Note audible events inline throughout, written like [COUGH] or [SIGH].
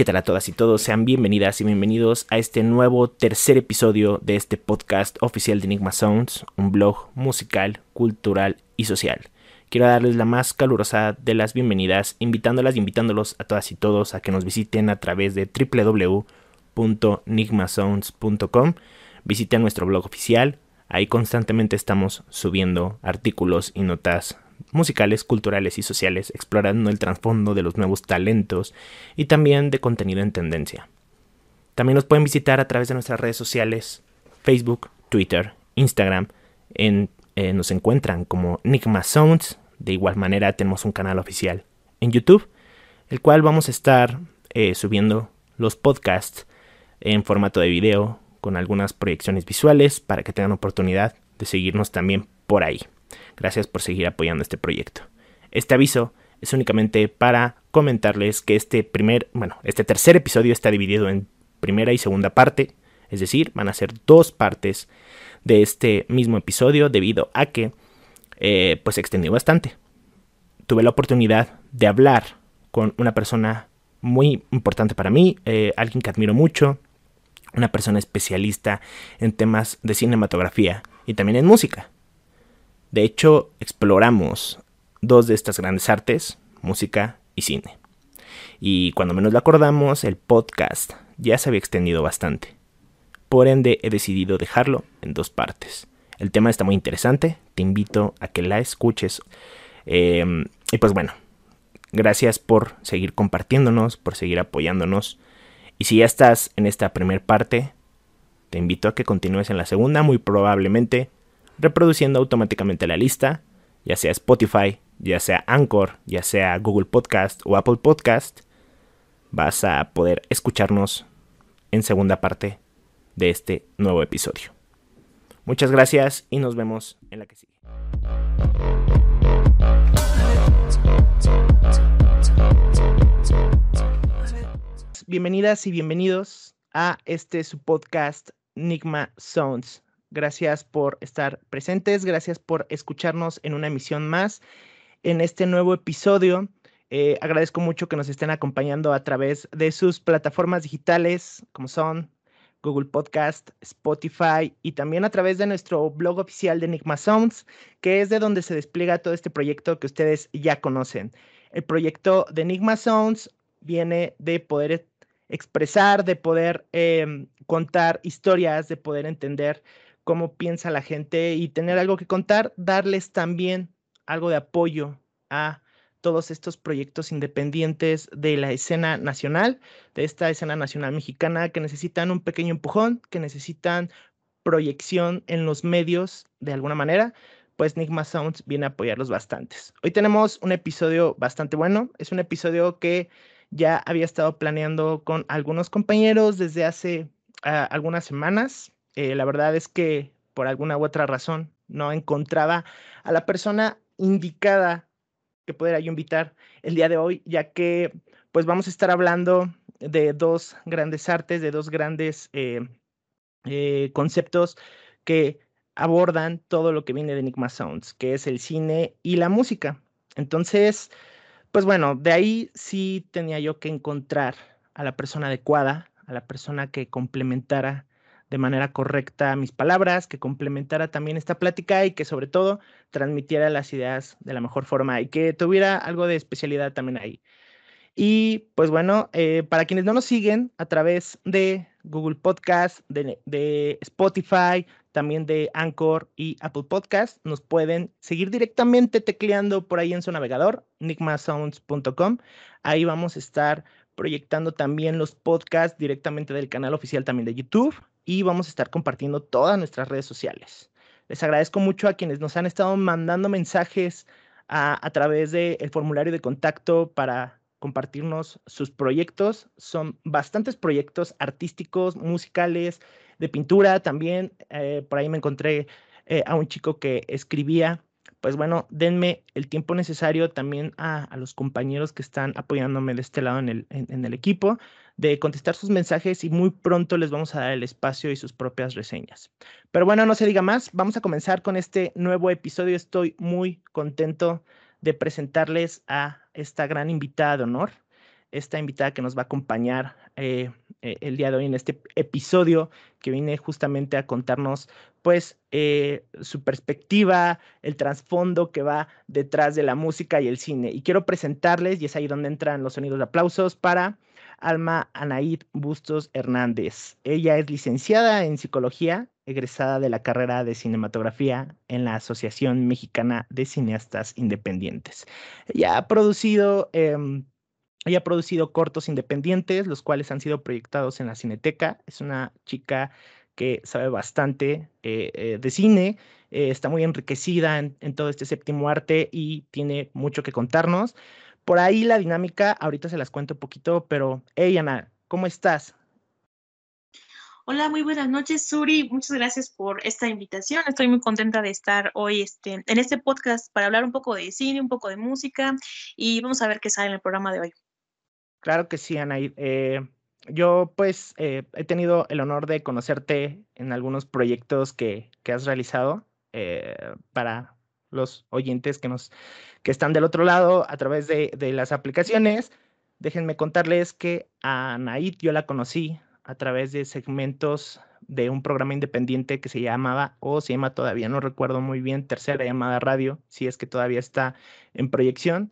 qué tal a todas y todos, sean bienvenidas y bienvenidos a este nuevo tercer episodio de este podcast oficial de Enigma Sounds, un blog musical, cultural y social. Quiero darles la más calurosa de las bienvenidas, invitándolas y invitándolos a todas y todos a que nos visiten a través de www.nigmasounds.com. Visiten nuestro blog oficial, ahí constantemente estamos subiendo artículos y notas musicales, culturales y sociales, explorando el trasfondo de los nuevos talentos y también de contenido en tendencia. También nos pueden visitar a través de nuestras redes sociales, Facebook, Twitter, Instagram, en, eh, nos encuentran como Nigma Sounds, de igual manera tenemos un canal oficial en YouTube, el cual vamos a estar eh, subiendo los podcasts en formato de video con algunas proyecciones visuales para que tengan oportunidad de seguirnos también por ahí. Gracias por seguir apoyando este proyecto. Este aviso es únicamente para comentarles que este primer, bueno, este tercer episodio está dividido en primera y segunda parte, es decir, van a ser dos partes de este mismo episodio debido a que eh, pues se extendió bastante. Tuve la oportunidad de hablar con una persona muy importante para mí, eh, alguien que admiro mucho, una persona especialista en temas de cinematografía y también en música. De hecho, exploramos dos de estas grandes artes, música y cine. Y cuando menos lo acordamos, el podcast ya se había extendido bastante. Por ende, he decidido dejarlo en dos partes. El tema está muy interesante, te invito a que la escuches. Em, y pues bueno, gracias por seguir compartiéndonos, por seguir apoyándonos. Y si ya estás en esta primera parte, te invito a que continúes en la segunda, muy probablemente reproduciendo automáticamente la lista, ya sea Spotify, ya sea Anchor, ya sea Google Podcast o Apple Podcast, vas a poder escucharnos en segunda parte de este nuevo episodio. Muchas gracias y nos vemos en la que sigue. Bienvenidas y bienvenidos a este su podcast Nigma Sounds. Gracias por estar presentes, gracias por escucharnos en una emisión más. En este nuevo episodio, eh, agradezco mucho que nos estén acompañando a través de sus plataformas digitales, como son Google Podcast, Spotify y también a través de nuestro blog oficial de Enigma Sounds, que es de donde se despliega todo este proyecto que ustedes ya conocen. El proyecto de Enigma Sounds viene de poder expresar, de poder em, contar historias, de poder entender cómo piensa la gente y tener algo que contar, darles también algo de apoyo a todos estos proyectos independientes de la escena nacional, de esta escena nacional mexicana que necesitan un pequeño empujón, que necesitan proyección en los medios de alguna manera, pues Nigma Sounds viene a apoyarlos bastantes. Hoy tenemos un episodio bastante bueno, es un episodio que ya había estado planeando con algunos compañeros desde hace ah, algunas semanas. Eh, la verdad es que por alguna u otra razón no encontraba a la persona indicada que pudiera yo invitar el día de hoy, ya que pues vamos a estar hablando de dos grandes artes, de dos grandes eh, eh, conceptos que abordan todo lo que viene de Enigma Sounds, que es el cine y la música. Entonces, pues bueno, de ahí sí tenía yo que encontrar a la persona adecuada, a la persona que complementara de manera correcta mis palabras, que complementara también esta plática y que sobre todo transmitiera las ideas de la mejor forma y que tuviera algo de especialidad también ahí. Y pues bueno, eh, para quienes no nos siguen a través de Google Podcast, de, Spotify, también de Anchor y Apple Podcast, nos pueden seguir directamente tecleando por ahí en su navegador, nigmasounds.com. Ahí vamos a estar proyectando también los podcasts directamente del canal oficial también de YouTube y vamos a estar compartiendo todas nuestras redes sociales. Les agradezco mucho a quienes nos han estado mandando mensajes a, través del formulario de contacto para compartirnos sus proyectos. Son bastantes proyectos artísticos, musicales, de pintura también. Eh, por ahí me encontré eh, a un chico que escribía pues bueno, denme el tiempo necesario también a, los compañeros que están apoyándome de este lado en el, en, el equipo, de contestar sus mensajes y muy pronto les vamos a dar el espacio y sus propias reseñas. Pero bueno, no se diga más, vamos a comenzar con este nuevo episodio. Estoy muy contento de presentarles a esta gran invitada de honor. Esta invitada que nos va a acompañar eh, eh, el día de hoy en este episodio, que viene justamente a contarnos pues eh, su perspectiva, el trasfondo que va detrás de la música y el cine. Y quiero presentarles, y es ahí donde entran los sonidos de aplausos, para Alma Anaid Bustos Hernández. Ella es licenciada en psicología, egresada de la carrera de cinematografía en la Asociación Mexicana de Cineastas Independientes. Ella ha producido... Em, ella ha producido cortos independientes, los cuales han sido proyectados en la Cineteca. Es una chica que sabe bastante eh, eh, de cine, eh, está muy enriquecida en, todo este séptimo arte y tiene mucho que contarnos. Por ahí la dinámica, ahorita se las cuento un poquito, pero hey Ana, ¿cómo estás? Hola, muy buenas noches, Suri. Muchas gracias por esta invitación. Estoy muy contenta de estar hoy este, en este podcast para hablar un poco de cine, un poco de música y vamos a ver qué sale en el programa de hoy. Claro que sí, Ana. Yo pues eh, he tenido el honor de conocerte en algunos proyectos que, que has realizado eh, para los oyentes que, nos, que están del otro lado a través de, de las aplicaciones. Déjenme contarles que a Naid yo la conocí a través de segmentos de un programa independiente que se llamaba, o se llama todavía, no recuerdo muy bien, Tercera Llamada Radio, si es que todavía está en proyección.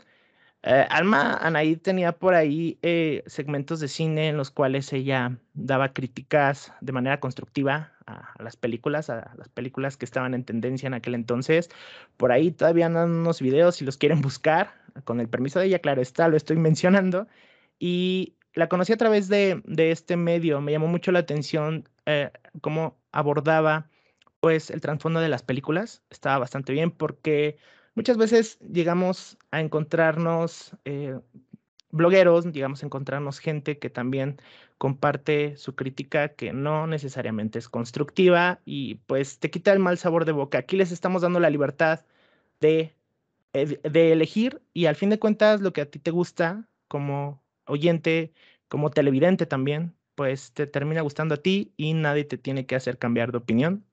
Eh, Alma Anaí tenía por ahí eh, segmentos de cine en los cuales ella daba críticas de manera constructiva a, las películas, a las películas que estaban en tendencia en aquel entonces. Por ahí todavía andan unos videos si los quieren buscar, con el permiso de ella, claro está, lo estoy [LAUGHS] mencionando. Y la conocí a través de, este medio, me llamó mucho la atención eh, cómo abordaba pues el trasfondo de las películas, estaba bastante bien porque Muchas veces llegamos a encontrarnos eh, blogueros, llegamos a encontrarnos gente que también comparte su crítica que no necesariamente es constructiva y pues te quita el mal sabor de boca. Aquí les estamos dando la libertad de, de elegir y al fin de cuentas lo que a ti te gusta como oyente, como televidente también, pues te termina gustando a ti y nadie te tiene que hacer cambiar de opinión.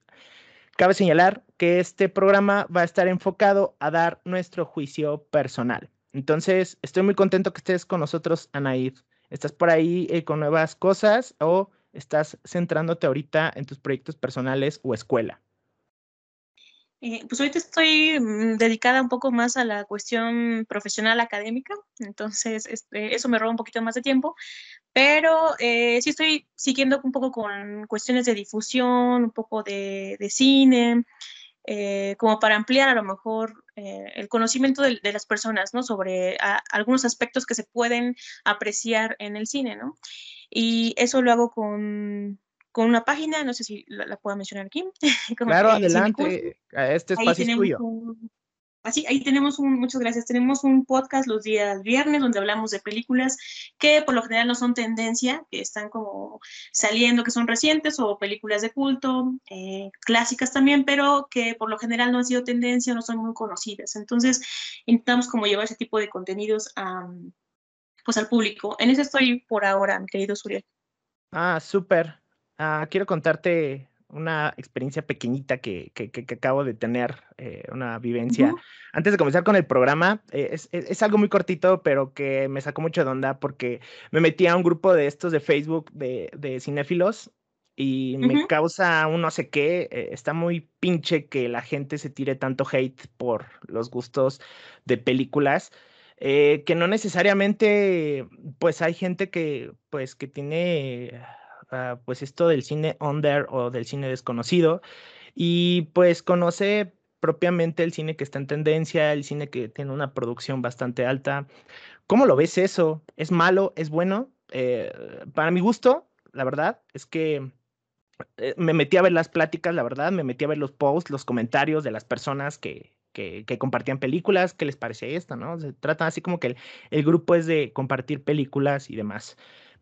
Cabe señalar que este programa va a estar enfocado a dar nuestro juicio personal. Entonces, estoy muy contento que estés con nosotros, Anaid. ¿Estás por ahí eh, con nuevas cosas o estás centrándote ahorita en tus proyectos personales o escuela? Eh, pues ahorita estoy mm, dedicada un poco más a la cuestión profesional académica, entonces este, eso me roba un poquito más de tiempo, pero eh, sí estoy siguiendo un poco con cuestiones de difusión, un poco de, cine, eh, como para ampliar a lo mejor eh, el conocimiento de, las personas, ¿no? Sobre algunos aspectos que se pueden apreciar en el cine, ¿no? Y eso lo hago con, una página, no sé si la, puedo mencionar aquí. [LAUGHS] claro, adelante, este espacio es tuyo. Así, ahí tenemos un, muchas gracias, tenemos un podcast los días viernes donde hablamos de películas que por lo general no son tendencia, que están como saliendo, que son recientes o películas de culto, eh, clásicas también, pero que por lo general no han sido tendencia no son muy conocidas. Entonces, intentamos como llevar ese tipo de contenidos a, pues al público. En eso estoy por ahora, mi querido Suriel. Ah, súper. Ah, quiero contarte una experiencia pequeñita que, que, que, acabo de tener, eh, una vivencia. Antes de comenzar con el programa, eh, es, es, algo muy cortito, pero que me sacó mucho de onda porque me metí a un grupo de estos de Facebook de, de cinéfilos y me causa un no sé qué. Eh, está muy pinche que la gente se tire tanto hate por los gustos de películas. que no necesariamente, pues hay gente que, pues, que tiene Ah, pues esto del cine under o del cine desconocido y pues conoce propiamente el cine que está en tendencia, el cine que tiene una producción bastante alta. ¿Cómo lo ves eso? ¿Es malo? ¿Es bueno? Eh, para mi gusto, la verdad, es que eh, me metí a ver las pláticas, la verdad, me metí a ver los posts, los comentarios de las personas que, que, compartían películas, qué les parece esto, ¿no? Se trata así como que el, el grupo es de compartir películas y demás.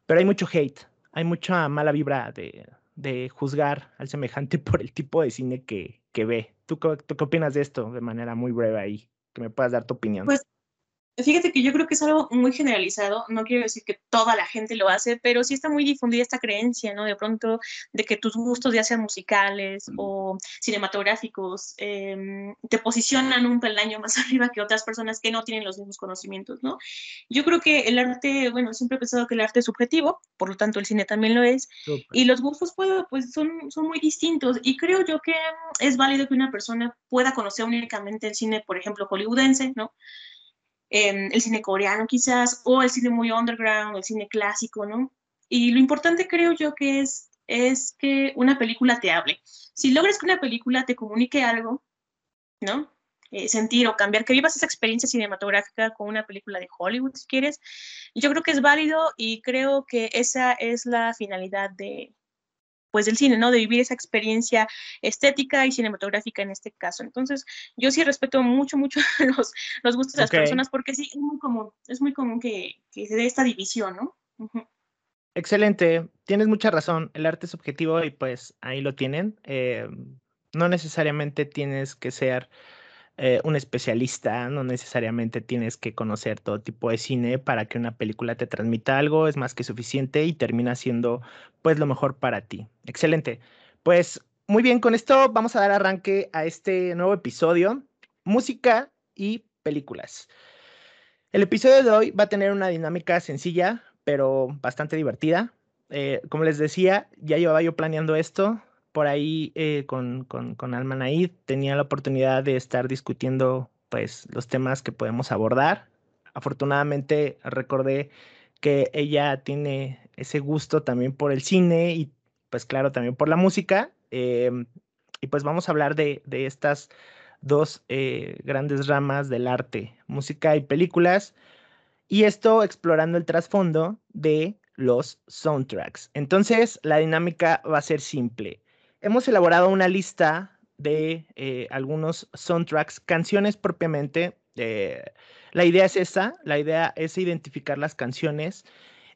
Pero hay mucho hate, hay mucha mala vibra de, de juzgar al semejante [LAUGHS] por el tipo de cine que, que ve. ¿Tú, ¿Tú, qué opinas de esto de manera muy breve ahí? Que me puedas dar tu opinión. Pues Fíjate que yo creo que es algo muy generalizado, no quiero decir que toda la gente lo hace, pero sí está muy difundida esta creencia, ¿no? De pronto, de que tus gustos, ya sean musicales o cinematográficos, em, te posicionan un peldaño más [LAUGHS] arriba que otras personas que no tienen los mismos conocimientos, ¿no? Yo creo que el arte, bueno, siempre he pensado que el arte es subjetivo, por lo tanto el cine también lo es, y los gustos pues, pues son, son muy distintos, y creo yo que es válido que una persona pueda conocer únicamente el cine, por ejemplo, hollywoodense, ¿no? El cine coreano quizás, o el cine muy underground, el cine clásico, ¿no? Y lo importante creo yo que es, es que una película te hable. Si logras que una película te comunique algo, ¿no? Eh, sentir o cambiar, que vivas esa experiencia cinematográfica con una película de Hollywood, si quieres, yo creo que es válido y creo que esa es la finalidad de, pues del cine, ¿no? De vivir esa experiencia estética y cinematográfica en este caso. Entonces, yo sí respeto mucho, mucho [LAUGHS] los, los gustos de las personas porque sí, es muy común, es muy común que, que se dé esta división, ¿no? Excelente, tienes mucha razón, el arte es subjetivo y pues ahí lo tienen. Eh, no necesariamente tienes que ser eh, un especialista, no necesariamente tienes que conocer todo tipo de cine para que una película te transmita algo, es más que suficiente y termina siendo pues lo mejor para ti. Excelente. Pues muy bien, con esto vamos a dar arranque a este nuevo episodio, música y películas. El episodio de hoy va a tener una dinámica sencilla, pero bastante divertida. Eh, como les decía, ya llevaba yo planeando esto por ahí eh, con, con, con Almanaid tenía la oportunidad de estar discutiendo pues los temas que podemos abordar. Afortunadamente recordé que ella tiene ese gusto también por el cine y pues claro también por la música. Em, y pues vamos a hablar de, de estas dos eh, grandes ramas del arte, música y películas. Y esto explorando el trasfondo de los soundtracks. Entonces, la dinámica va a ser simple hemos elaborado una lista de eh, algunos soundtracks, canciones propiamente. Eh, la idea es esa, la idea es identificar las canciones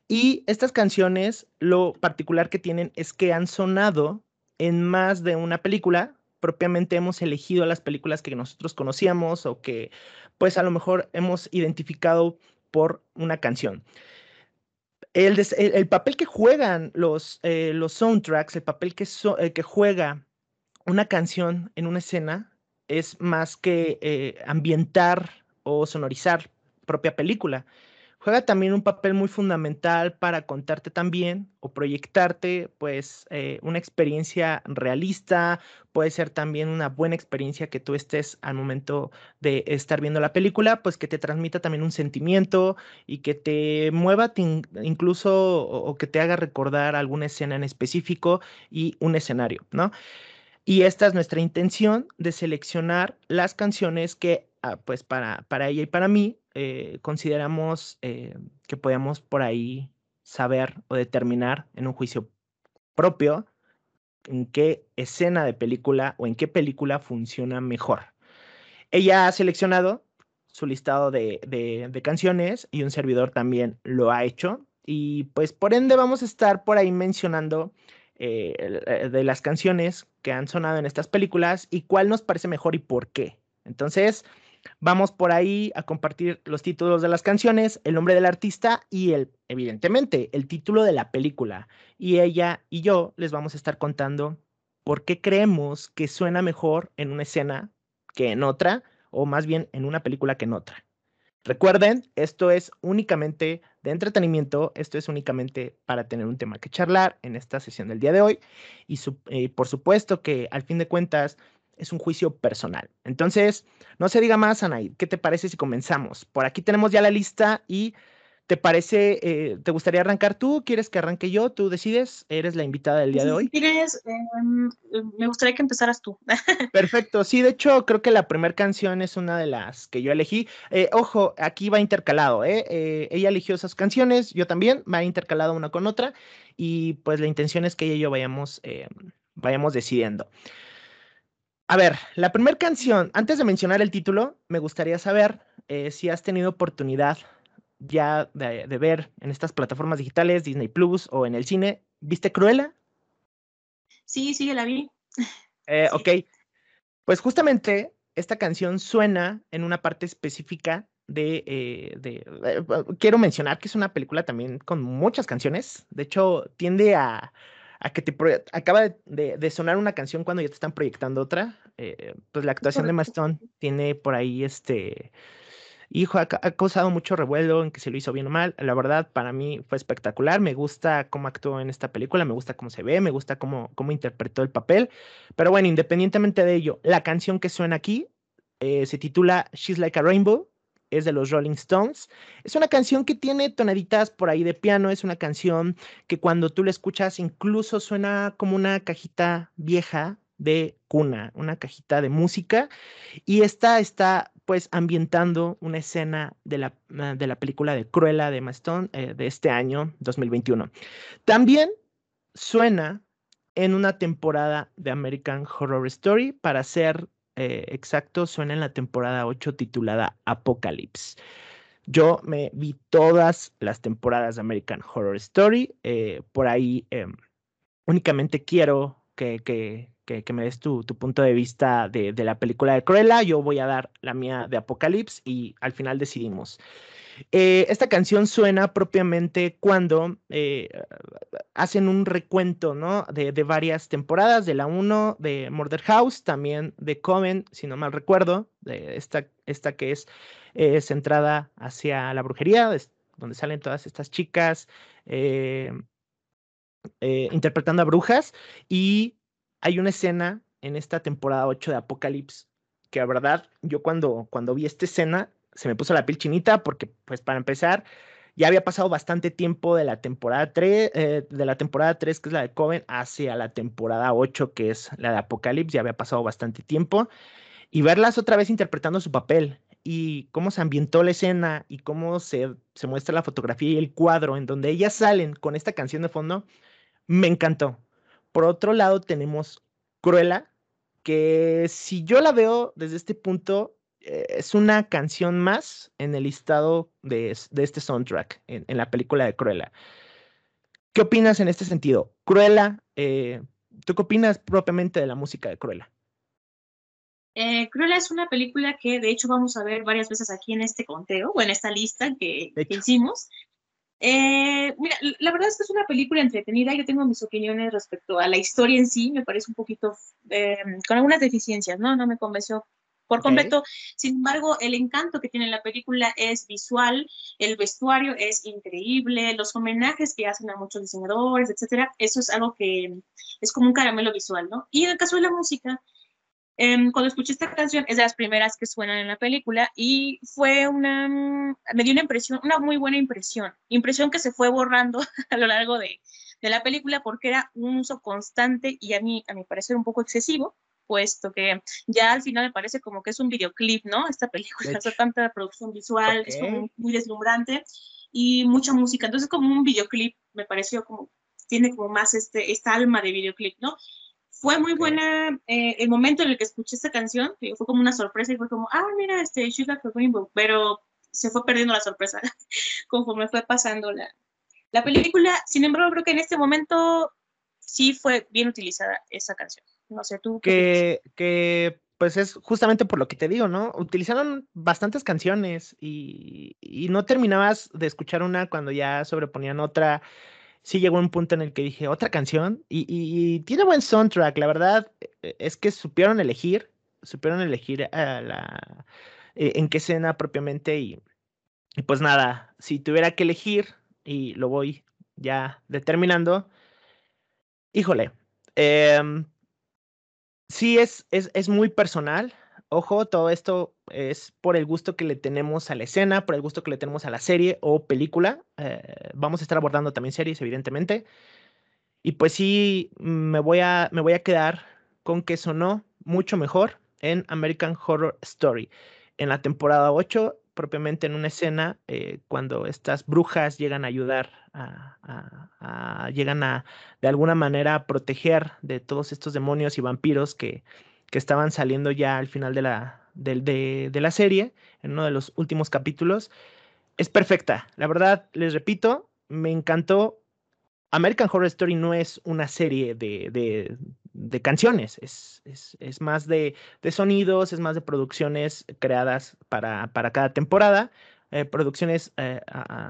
y estas canciones, lo particular que tienen es que han sonado en más de una película. Propiamente hemos elegido las películas que nosotros conocíamos o que pues a lo mejor hemos identificado por una canción. El, papel que juegan los, eh, los soundtracks, el papel que, eh, que juega una canción en una escena es más que eh, ambientar o sonorizar propia película juega también un papel muy fundamental para contarte también o proyectarte pues eh, una experiencia realista, puede ser también una buena experiencia que tú estés al momento de estar viendo la película, pues que te transmita también un sentimiento y que te mueva incluso o, que te haga recordar alguna escena en específico y un escenario, ¿no? Y esta es nuestra intención de seleccionar las canciones que, ah, pues para, para ella y para mí, eh, consideramos eh, que podemos por ahí saber o determinar en un juicio propio en qué escena de película o en qué película funciona mejor. Ella ha seleccionado su listado de, de, canciones y un servidor también lo ha hecho. Y pues por ende vamos a estar por ahí mencionando eh, de las canciones que han sonado en estas películas y cuál nos parece mejor y por qué. Entonces, Vamos por ahí a compartir los títulos de las canciones, el nombre del artista y el, evidentemente, el título de la película. Y ella y yo les vamos a estar contando por qué creemos que suena mejor en una escena que en otra, o más bien en una película que en otra. Recuerden, esto es únicamente de entretenimiento, esto es únicamente para tener un tema que charlar en esta sesión del día de hoy. Y eh, por supuesto que al fin de cuentas es un juicio personal. Entonces, no se diga más, Anaid. ¿Qué te parece si comenzamos? Por aquí tenemos ya la lista y ¿te parece, eh, te gustaría arrancar tú? ¿Quieres que arranque yo? Tú decides, eres la invitada del día de hoy. Quieres, em, me gustaría que empezaras tú. [LAUGHS] Perfecto, sí, de hecho creo que la primera canción es una de las que yo elegí. Eh, ojo, aquí va intercalado, ¿eh? ¿eh? Ella eligió esas canciones, yo también, va intercalado una con otra y pues la intención es que ella y yo vayamos, em, vayamos decidiendo. A ver, la primera canción, antes de mencionar el título, me gustaría saber eh, si has tenido oportunidad ya de, ver en estas plataformas digitales, Disney Plus o en el cine. ¿Viste Cruella? Sí, sí, la vi. [LAUGHS] Eh, ok. Pues justamente esta canción suena en una parte específica de, eh, Quiero mencionar que es una película también con muchas canciones. De hecho, tiende a, a que te acaba de, sonar una canción cuando ya te están proyectando otra. Eh, pues la actuación de Maston tiene por ahí este. Hijo, ha, causado mucho revuelo en que se lo hizo bien o mal. La verdad, para mí fue espectacular. Me gusta cómo actuó en esta película, me gusta cómo se ve, me gusta cómo, cómo interpretó el papel. Pero bueno, independientemente de ello, la canción que suena aquí eh, se titula She's Like a Rainbow es de los Rolling Stones. Es una canción que tiene tonaditas por ahí de piano, es una canción que cuando tú la escuchas incluso suena como una cajita vieja de cuna, una cajita de música, y esta está pues ambientando una escena de la, de la película de Cruella de Maston eh, de este año 2021. También suena en una temporada de American Horror Story para ser eh, exacto suena en la temporada 8 titulada Apocalypse. Yo me vi todas las temporadas de American Horror Story. Eh, por ahí em, únicamente quiero que, que, que, me des tu, tu, punto de vista de, de, la película de Cruella. Yo voy a dar la mía de Apocalypse y al final decidimos. Eh, esta canción suena propiamente cuando eh, hacen un recuento ¿no? de, varias temporadas, de la 1, de Murder House, también de Coven, si no mal recuerdo, de esta, esta que es eh, centrada hacia la brujería, donde salen todas estas chicas interpretando a brujas, y hay una escena en esta temporada 8 de Apocalipsis que la verdad yo cuando, cuando vi esta escena se me puso la piel chinita porque, pues, para empezar, ya había pasado bastante tiempo de la temporada 3, eh, de la temporada 3, que es la de Coven, hacia la temporada 8, que es la de Apocalypse, ya había pasado bastante tiempo, y verlas otra vez interpretando su papel y cómo se ambientó la escena y cómo se, se muestra la fotografía y el cuadro en donde ellas salen con esta canción de fondo, me encantó. Por otro lado, tenemos Cruella, que si yo la veo desde este punto, es una canción más en el listado de, este soundtrack, en, la película de Cruella. ¿Qué opinas en este sentido? Cruella, eh, ¿tú qué opinas propiamente de la música de Cruella? Eh, Cruella es una película que de hecho vamos a ver varias veces aquí en este conteo o en esta lista que, hicimos. mira, la verdad es que es una película entretenida. Yo tengo mis opiniones respecto a la historia en sí. Me parece un poquito con algunas deficiencias, ¿no? No me convenció por completo. Sin embargo, el encanto que tiene la película es visual, el vestuario es increíble, los homenajes que hacen a muchos diseñadores, etcétera, eso es algo que es como un caramelo visual, ¿no? Y en el caso de la música, em, cuando escuché esta canción es de las primeras que suenan en la película y fue una, me dio una impresión, una muy buena impresión, impresión que se fue borrando [LAUGHS] a lo largo de, de la película porque era un uso constante y a mí, a mi parecer, un poco excesivo puesto que ya al final me parece como que es un videoclip, ¿no? Esta película hace tanta producción visual, es como muy deslumbrante y mucha música, entonces como un videoclip, me pareció como, tiene como más este, esta alma de videoclip, ¿no? Fue muy buena eh, el momento en el que escuché esta canción, que fue como una sorpresa y fue como, ah, mira, este, Like a Rainbow, pero se fue perdiendo la sorpresa [LAUGHS] conforme fue pasando la, la película. Sin embargo, creo que en este momento sí fue bien utilizada esa canción. No sé tú. Que, que pues es justamente por lo que te digo, ¿no? Utilizaron bastantes canciones y, y, no terminabas de escuchar una cuando ya sobreponían otra. Sí llegó un punto en el que dije, otra canción y, y, tiene buen soundtrack, la verdad e, es que supieron elegir, supieron elegir a la, e, en qué escena propiamente y, y pues nada, si tuviera que elegir y lo voy ya determinando, híjole, eh, Sí, es, es, es muy personal. Ojo, todo esto es por el gusto que le tenemos a la escena, por el gusto que le tenemos a la serie o película. Eh, vamos a estar abordando también series, evidentemente. Y pues sí, me voy a, me voy a quedar con que sonó mucho mejor en American Horror Story. En la temporada 8 propiamente en una escena eh, cuando estas brujas llegan a ayudar, a, llegan a de alguna manera a proteger de todos estos demonios y vampiros que, que estaban saliendo ya al final de la, de, la serie, en uno de los últimos capítulos. Es perfecta, la verdad, les repito, me encantó. American Horror Story no es una serie de canciones, es, es, es más de, de, sonidos, es más de producciones creadas para, para cada temporada, eh, producciones eh,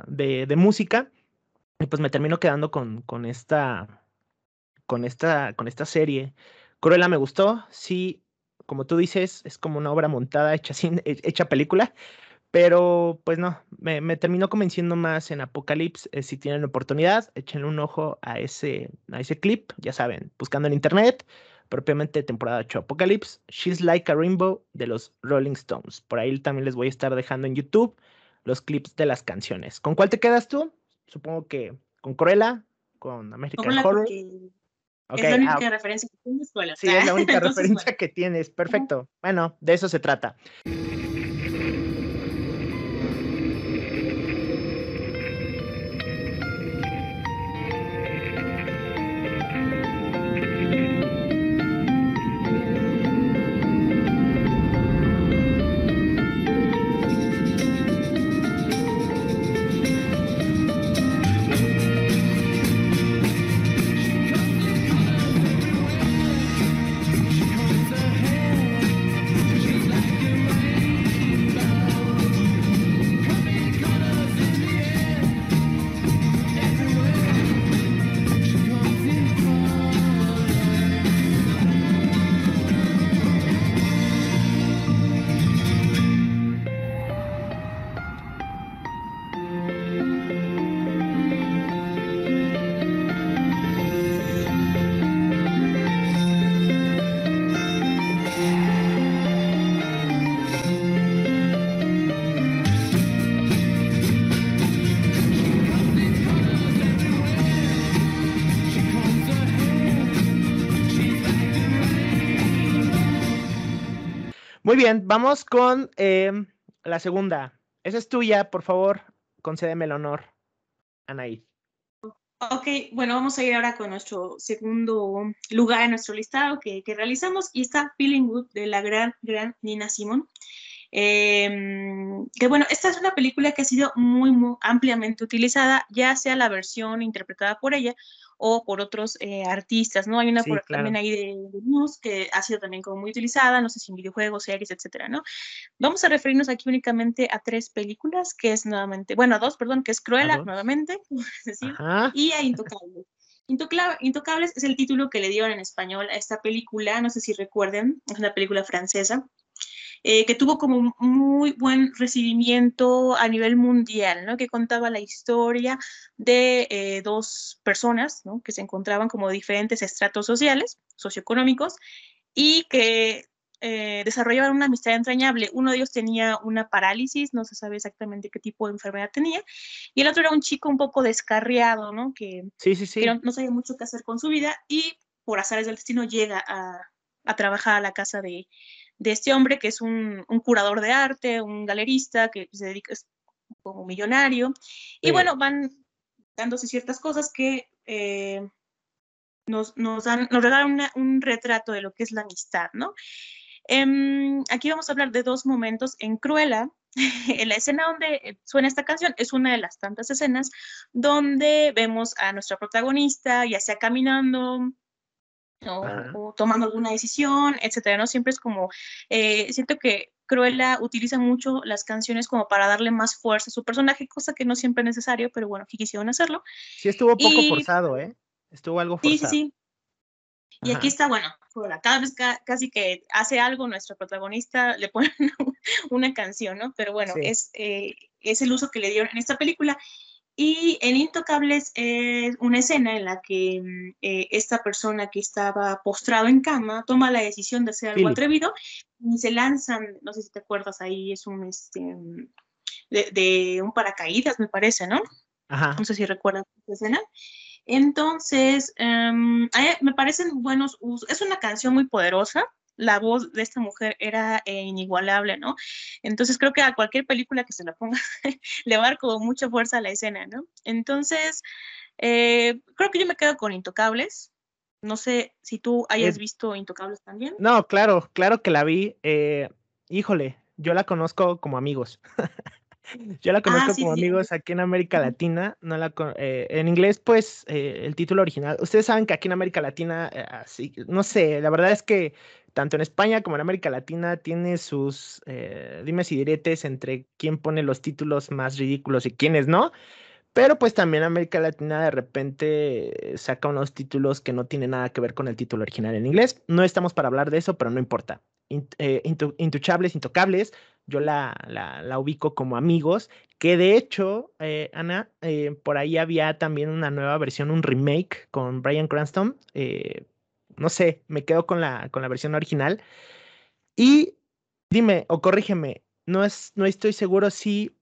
de, de, música, y pues me termino quedando con, con, esta, con, esta, con esta serie. Cruella me gustó, sí, como tú dices, es como una obra montada, hecha, sin, hecha película, pero pues no, me, me terminó convenciendo más en Apocalypse. Eh, si tienen oportunidad, échenle un ojo a ese, a ese clip, ya saben, buscando en internet, propiamente temporada 8 Apocalypse, She's Like a Rainbow de los Rolling Stones. Por ahí también les voy a estar dejando en YouTube los clips de las canciones. ¿Con cuál te quedas tú? Supongo que con Cruella, con American Horror. Okay. Es la única ah, referencia que tienes. Sí, es la [LAUGHS] única referencia que tienes. Perfecto. Bueno, de eso se trata. Muy bien, vamos con em, la segunda. Esa es tuya, por favor, concédeme el honor, Anaí. Ok, bueno, vamos a ir ahora con nuestro segundo lugar en nuestro listado que, realizamos y está Feeling Good de la gran, gran Nina Simon. Eh, que bueno, esta es una película que ha sido muy, muy ampliamente utilizada, ya sea la versión interpretada por ella o por otros eh, artistas, ¿no? Hay una también ahí de, de News que ha sido también como muy utilizada, no sé si en videojuegos, series, etcétera, ¿no? Vamos a referirnos aquí únicamente a tres películas, que es nuevamente, bueno, a dos, perdón, que es Cruella, nuevamente, [LAUGHS] decir, y a Intocables. Intocables es el título que le dieron en español a esta película, no sé si recuerden, es una película francesa, eh, que tuvo como muy buen recibimiento a nivel mundial, ¿no? que contaba la historia de eh, dos personas ¿no? que se encontraban como diferentes estratos sociales, socioeconómicos, y que eh, desarrollaban una amistad entrañable. Uno de ellos tenía una parálisis, no se sabe exactamente qué tipo de enfermedad tenía, y el otro era un chico un poco descarriado, ¿no? Que, sí, sí, sí. no, sabía mucho qué hacer con su vida y por azares del destino llega a, a trabajar a la casa de, de este hombre que es un, curador de arte, un galerista que se dedica como millonario. Y bueno, van dándose ciertas cosas que eh, nos, nos, dan, nos regalan un retrato de lo que es la amistad, ¿no? Em, aquí vamos a hablar de dos momentos en Cruella. [LAUGHS] en la escena donde suena esta canción es una de las tantas escenas donde vemos a nuestra protagonista, ya sea caminando o, tomando alguna decisión, etcétera, ¿no? Siempre es como, eh, siento que Cruella utiliza mucho las canciones como para darle más fuerza a su personaje, cosa que no siempre es necesario, pero bueno, aquí quisieron hacerlo. Sí, estuvo poco forzado, ¿eh? Estuvo algo forzado. Sí, sí, sí. Y aquí está, bueno, cada vez casi que hace algo nuestro protagonista le ponen [LAUGHS] una canción, ¿no? Pero bueno, es, eh, es el uso que le dieron en esta película. Y en Intocables es una escena en la que mm, eh, esta persona que estaba postrado en cama toma la decisión de hacer algo atrevido y se lanzan, no sé si te acuerdas, ahí es un, este, mm, de, un paracaídas, me parece, ¿no? Ajá. No sé si recuerdas esa escena. Entonces, em, me parecen buenos usos. Es una canción muy poderosa, la voz de esta mujer era eh, inigualable, ¿no? Entonces creo que a cualquier película que se la ponga [LAUGHS] le va a dar como mucha fuerza a la escena, ¿no? Entonces, eh, creo que yo me quedo con Intocables. No sé si tú hayas visto Intocables también. No, claro, claro que la vi. Eh, híjole, yo la conozco como amigos. [LAUGHS] Yo la ah, conozco como amigos aquí en América Latina. No la eh, en inglés, pues, eh, el título original. Ustedes saben que aquí en América Latina, eh, así, no sé, la verdad es que tanto en España como en América Latina tiene sus dimes y diretes entre quién pone los títulos más ridículos y quiénes no. Pero pues también América Latina de repente saca unos títulos que no tienen nada que ver con el título original en inglés. No estamos para hablar de eso, pero no importa. Intuchables, Intocables, yo la, la, ubico como amigos, que de hecho, eh, Ana, eh, por ahí había también una nueva versión, un remake con Brian Cranston. Eh, no sé, me quedo con la, con la versión original. Y dime, o corrígeme, no, es, no estoy seguro si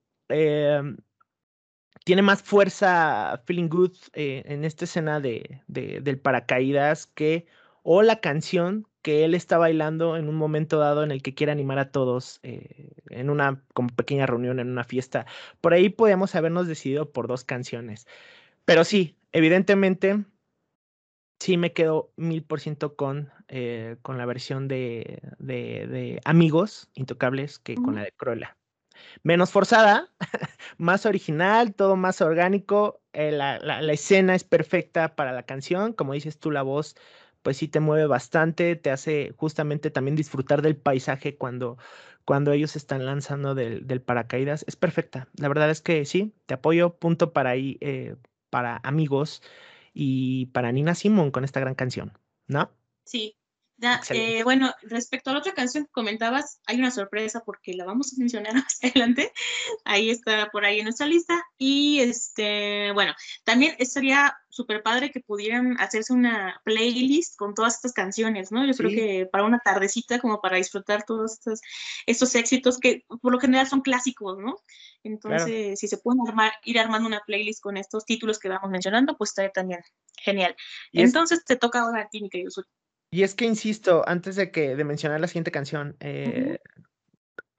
tiene más fuerza Feeling Good en esta escena de, del paracaídas que o la canción que él está bailando en un momento dado en el que quiere animar a todos eh, en una como pequeña reunión, en una fiesta. Por ahí podíamos habernos decidido por dos canciones. Pero sí, evidentemente, sí me quedo mil por ciento con, eh, con la versión de, de, Amigos Intocables que con la de Cruella. Menos forzada, [LAUGHS] más original, todo más orgánico. Eh, la, la, la escena es perfecta para la canción, como dices tú, la voz pues sí te mueve bastante, te hace justamente también disfrutar del paisaje cuando, cuando ellos están lanzando del, paracaídas. Es perfecta. La verdad es que sí, te apoyo. Punto para ahí, eh, para amigos y para Nina Simon con esta gran canción, ¿no? Sí, eh, bueno, respecto a la otra canción que comentabas, hay una sorpresa porque la vamos a mencionar [LAUGHS] más adelante. Ahí está por ahí en nuestra lista. Y este, bueno, también sería súper padre que pudieran hacerse una playlist con todas estas canciones, ¿no? Yo creo que para una tardecita, como para disfrutar todos estos, estos éxitos que por lo general son clásicos, ¿no? Entonces, si se pueden armar, ir armando una playlist con estos títulos que vamos mencionando, pues está también genial. Entonces, te toca ahora a ti, mi querido y es que insisto, antes de que de mencionar la siguiente canción, eh,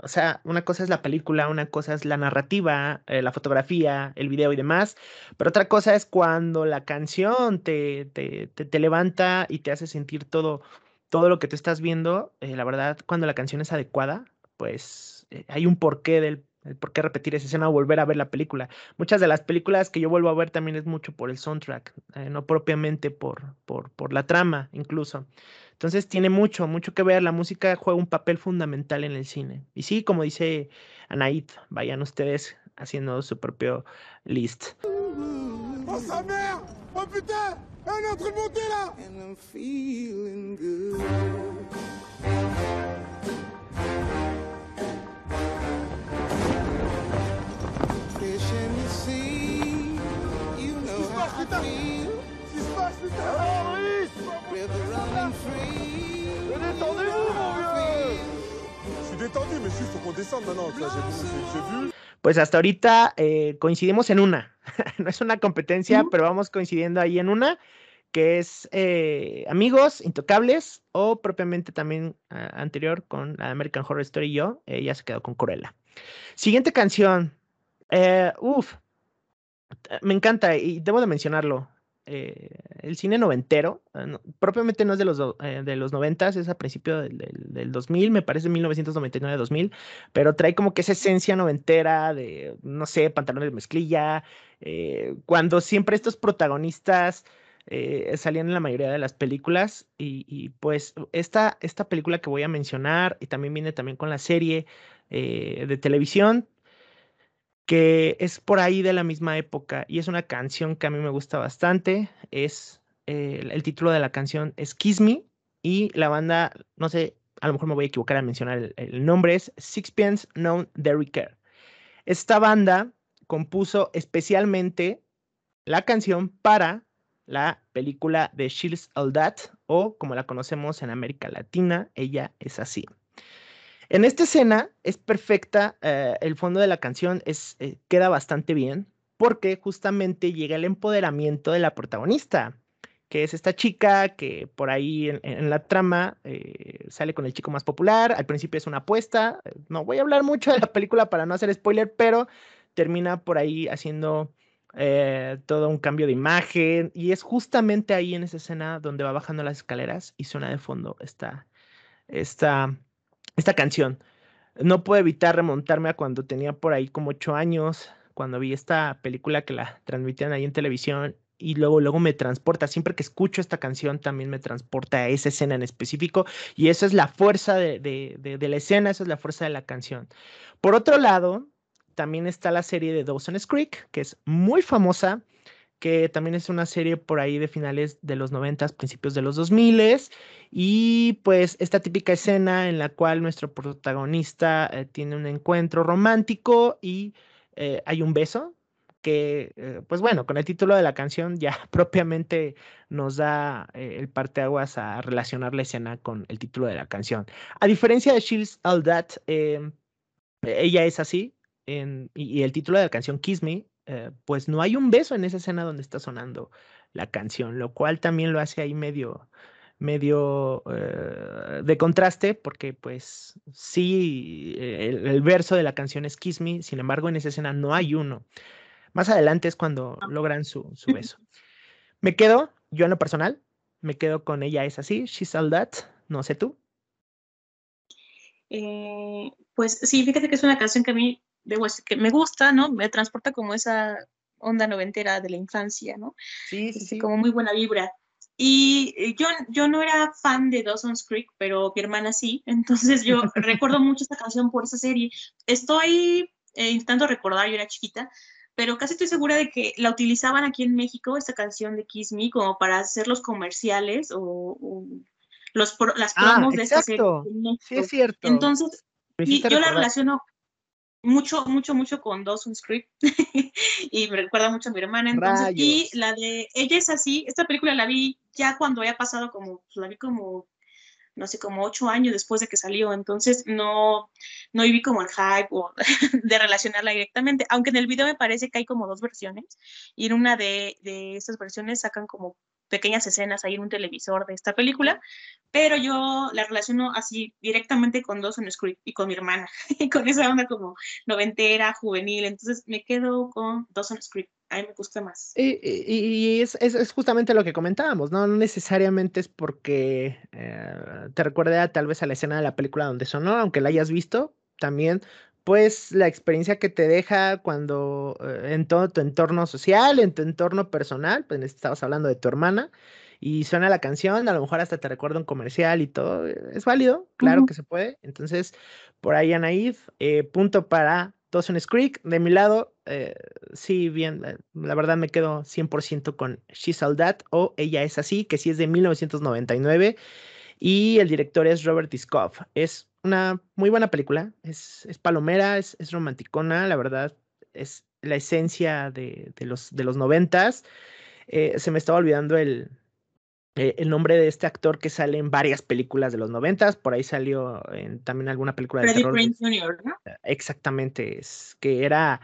o sea, una cosa es la película, una cosa es la narrativa, eh, la fotografía, el video y demás, pero otra cosa es cuando la canción te, te, te, levanta y te hace sentir todo, todo lo que tú estás viendo. Eh, la verdad, cuando la canción es adecuada, pues hay un porqué del por qué repetir esa escena o volver a ver la película. Muchas de las películas que yo vuelvo a ver también es mucho por el soundtrack, eh, no propiamente por, por, por la trama incluso. Entonces tiene mucho, mucho que ver. La música juega un papel fundamental en el cine. Y sí, como dice Anaid, vayan ustedes haciendo su propio list. ¡Oh, sa mère! ¡Oh. And I'm feeling good. Pues hasta ahorita eh, coincidimos en una. [LAUGHS] no es una competencia, pero vamos coincidiendo ahí en una, que es eh, Amigos, Intocables, o propiamente también anterior con la American Horror Story y yo, ya se quedó con Corella. Siguiente canción. Eh, uf, me encanta y debo de mencionarlo. Eh, el cine noventero, eh, propiamente no es de los, eh, de los noventas, es a principio del, del, 2000, me parece 1999-2000, pero trae como que esa esencia noventera de, no sé, pantalones de mezclilla, cuando siempre estos protagonistas salían en la mayoría de las películas y, y, pues esta, esta película que voy a mencionar y también viene también con la serie de televisión, que es por ahí de la misma época y es una canción que a mí me gusta bastante. Es eh, el título de la canción es Kiss Me y la banda, no sé, a lo mejor me voy a equivocar al mencionar el, nombre, es Sixpence Known Derry Care. Esta banda compuso especialmente la canción para la película de Shields All That o como la conocemos en América Latina, ella es así. En esta escena es perfecta, eh, el fondo de la canción es, eh, queda bastante bien porque justamente llega el empoderamiento de la protagonista, que es esta chica que por ahí en, la trama eh, sale con el chico más popular, al principio es una apuesta, no voy a hablar mucho de la película para no hacer spoiler, pero termina por ahí haciendo todo un cambio de imagen y es justamente ahí en esa escena donde va bajando las escaleras y suena de fondo esta, esta esta canción. no puedo evitar remontarme a cuando tenía por ahí como ocho años, cuando vi esta película que la transmitían ahí en televisión y luego, luego me transporta, siempre que escucho esta canción también me transporta a esa escena en específico y esa es la fuerza de, de, la escena, esa es la fuerza de la canción. Por otro lado, también está la serie de Dawson's Creek, que es muy famosa, que también es una serie por ahí de finales de los 90, principios de los 2000 y pues esta típica escena en la cual nuestro protagonista eh, tiene un encuentro romántico y eh, hay un beso que, eh, pues bueno, con el título de la canción ya [LAUGHS] propiamente nos da el parteaguas a relacionar la escena con el título de la canción. A diferencia de She's All That, em, ella es así, y, el título de la canción Kiss Me, eh, pues no hay un beso en esa escena donde está sonando la canción, lo cual también lo hace ahí medio medio de contraste, porque pues sí, el, el, verso de la canción es Kiss Me, sin embargo en esa escena no hay uno. Más adelante es cuando ah. logran su, su [LAUGHS] beso. Me quedo, yo en lo personal, me quedo con ella, es así, She's All That, no sé tú. Eh, pues sí, fíjate que es una canción que a mí que me gusta, ¿no? Me transporta como esa onda noventera de la infancia, ¿no? Sí, sí, sí. Como muy buena vibra. Y eh, yo, yo no era fan de Dawson's Creek, pero mi hermana sí, [LAUGHS] entonces yo recuerdo mucho esta canción por esa serie. Estoy eh, intentando recordar, yo era chiquita, pero casi estoy segura de que la utilizaban aquí en México, esta canción de Kiss Me, como para hacer los comerciales o, los, las ah, promos de esta serie. Sí, es cierto. Entonces, yo la relaciono mucho, mucho, mucho con Dawson's Creek [LAUGHS] y me recuerda mucho a mi hermana. Entonces, y la de ella es así, esta película la vi ya cuando había pasado como, pues, la vi como no sé, como ocho años después de que salió, entonces no, no viví como el hype o [LAUGHS] de relacionarla directamente, aunque en el video me parece que hay como dos versiones y en una de, de estas versiones sacan como pequeñas escenas ahí en un televisor de esta película, pero yo la relaciono así directamente con Dawson Creek y con mi hermana, [LAUGHS] y con esa onda como noventera, juvenil, entonces me quedo con Dawson Creek a mí me gusta más. Y, es, es, justamente lo que comentábamos, ¿no? No necesariamente es porque eh, te recuerde tal vez a la escena de la película donde sonó, aunque la hayas visto, también pues la experiencia que te deja cuando eh, en todo tu entorno social, en tu entorno personal, pues estabas hablando de tu hermana y suena la canción, a lo mejor hasta te recuerda un comercial y todo, es válido, claro que se puede. Entonces, por ahí Anaid, eh, punto para Dawson's Creek. De mi lado, eh, sí, bien, eh, la verdad me quedo 100% con She's All That o Ella es así, que sí es de 1999 y el director es Robert Diskoff. Es una muy buena película, es, es palomera, es, es, romanticona, la verdad, es la esencia de, de los, de los noventas. Eh, se me estaba olvidando el, eh, el nombre de este actor que sale en varias películas de los noventas, por ahí salió en también alguna película de terror. Prince Jr., ¿no? Exactamente, es que era,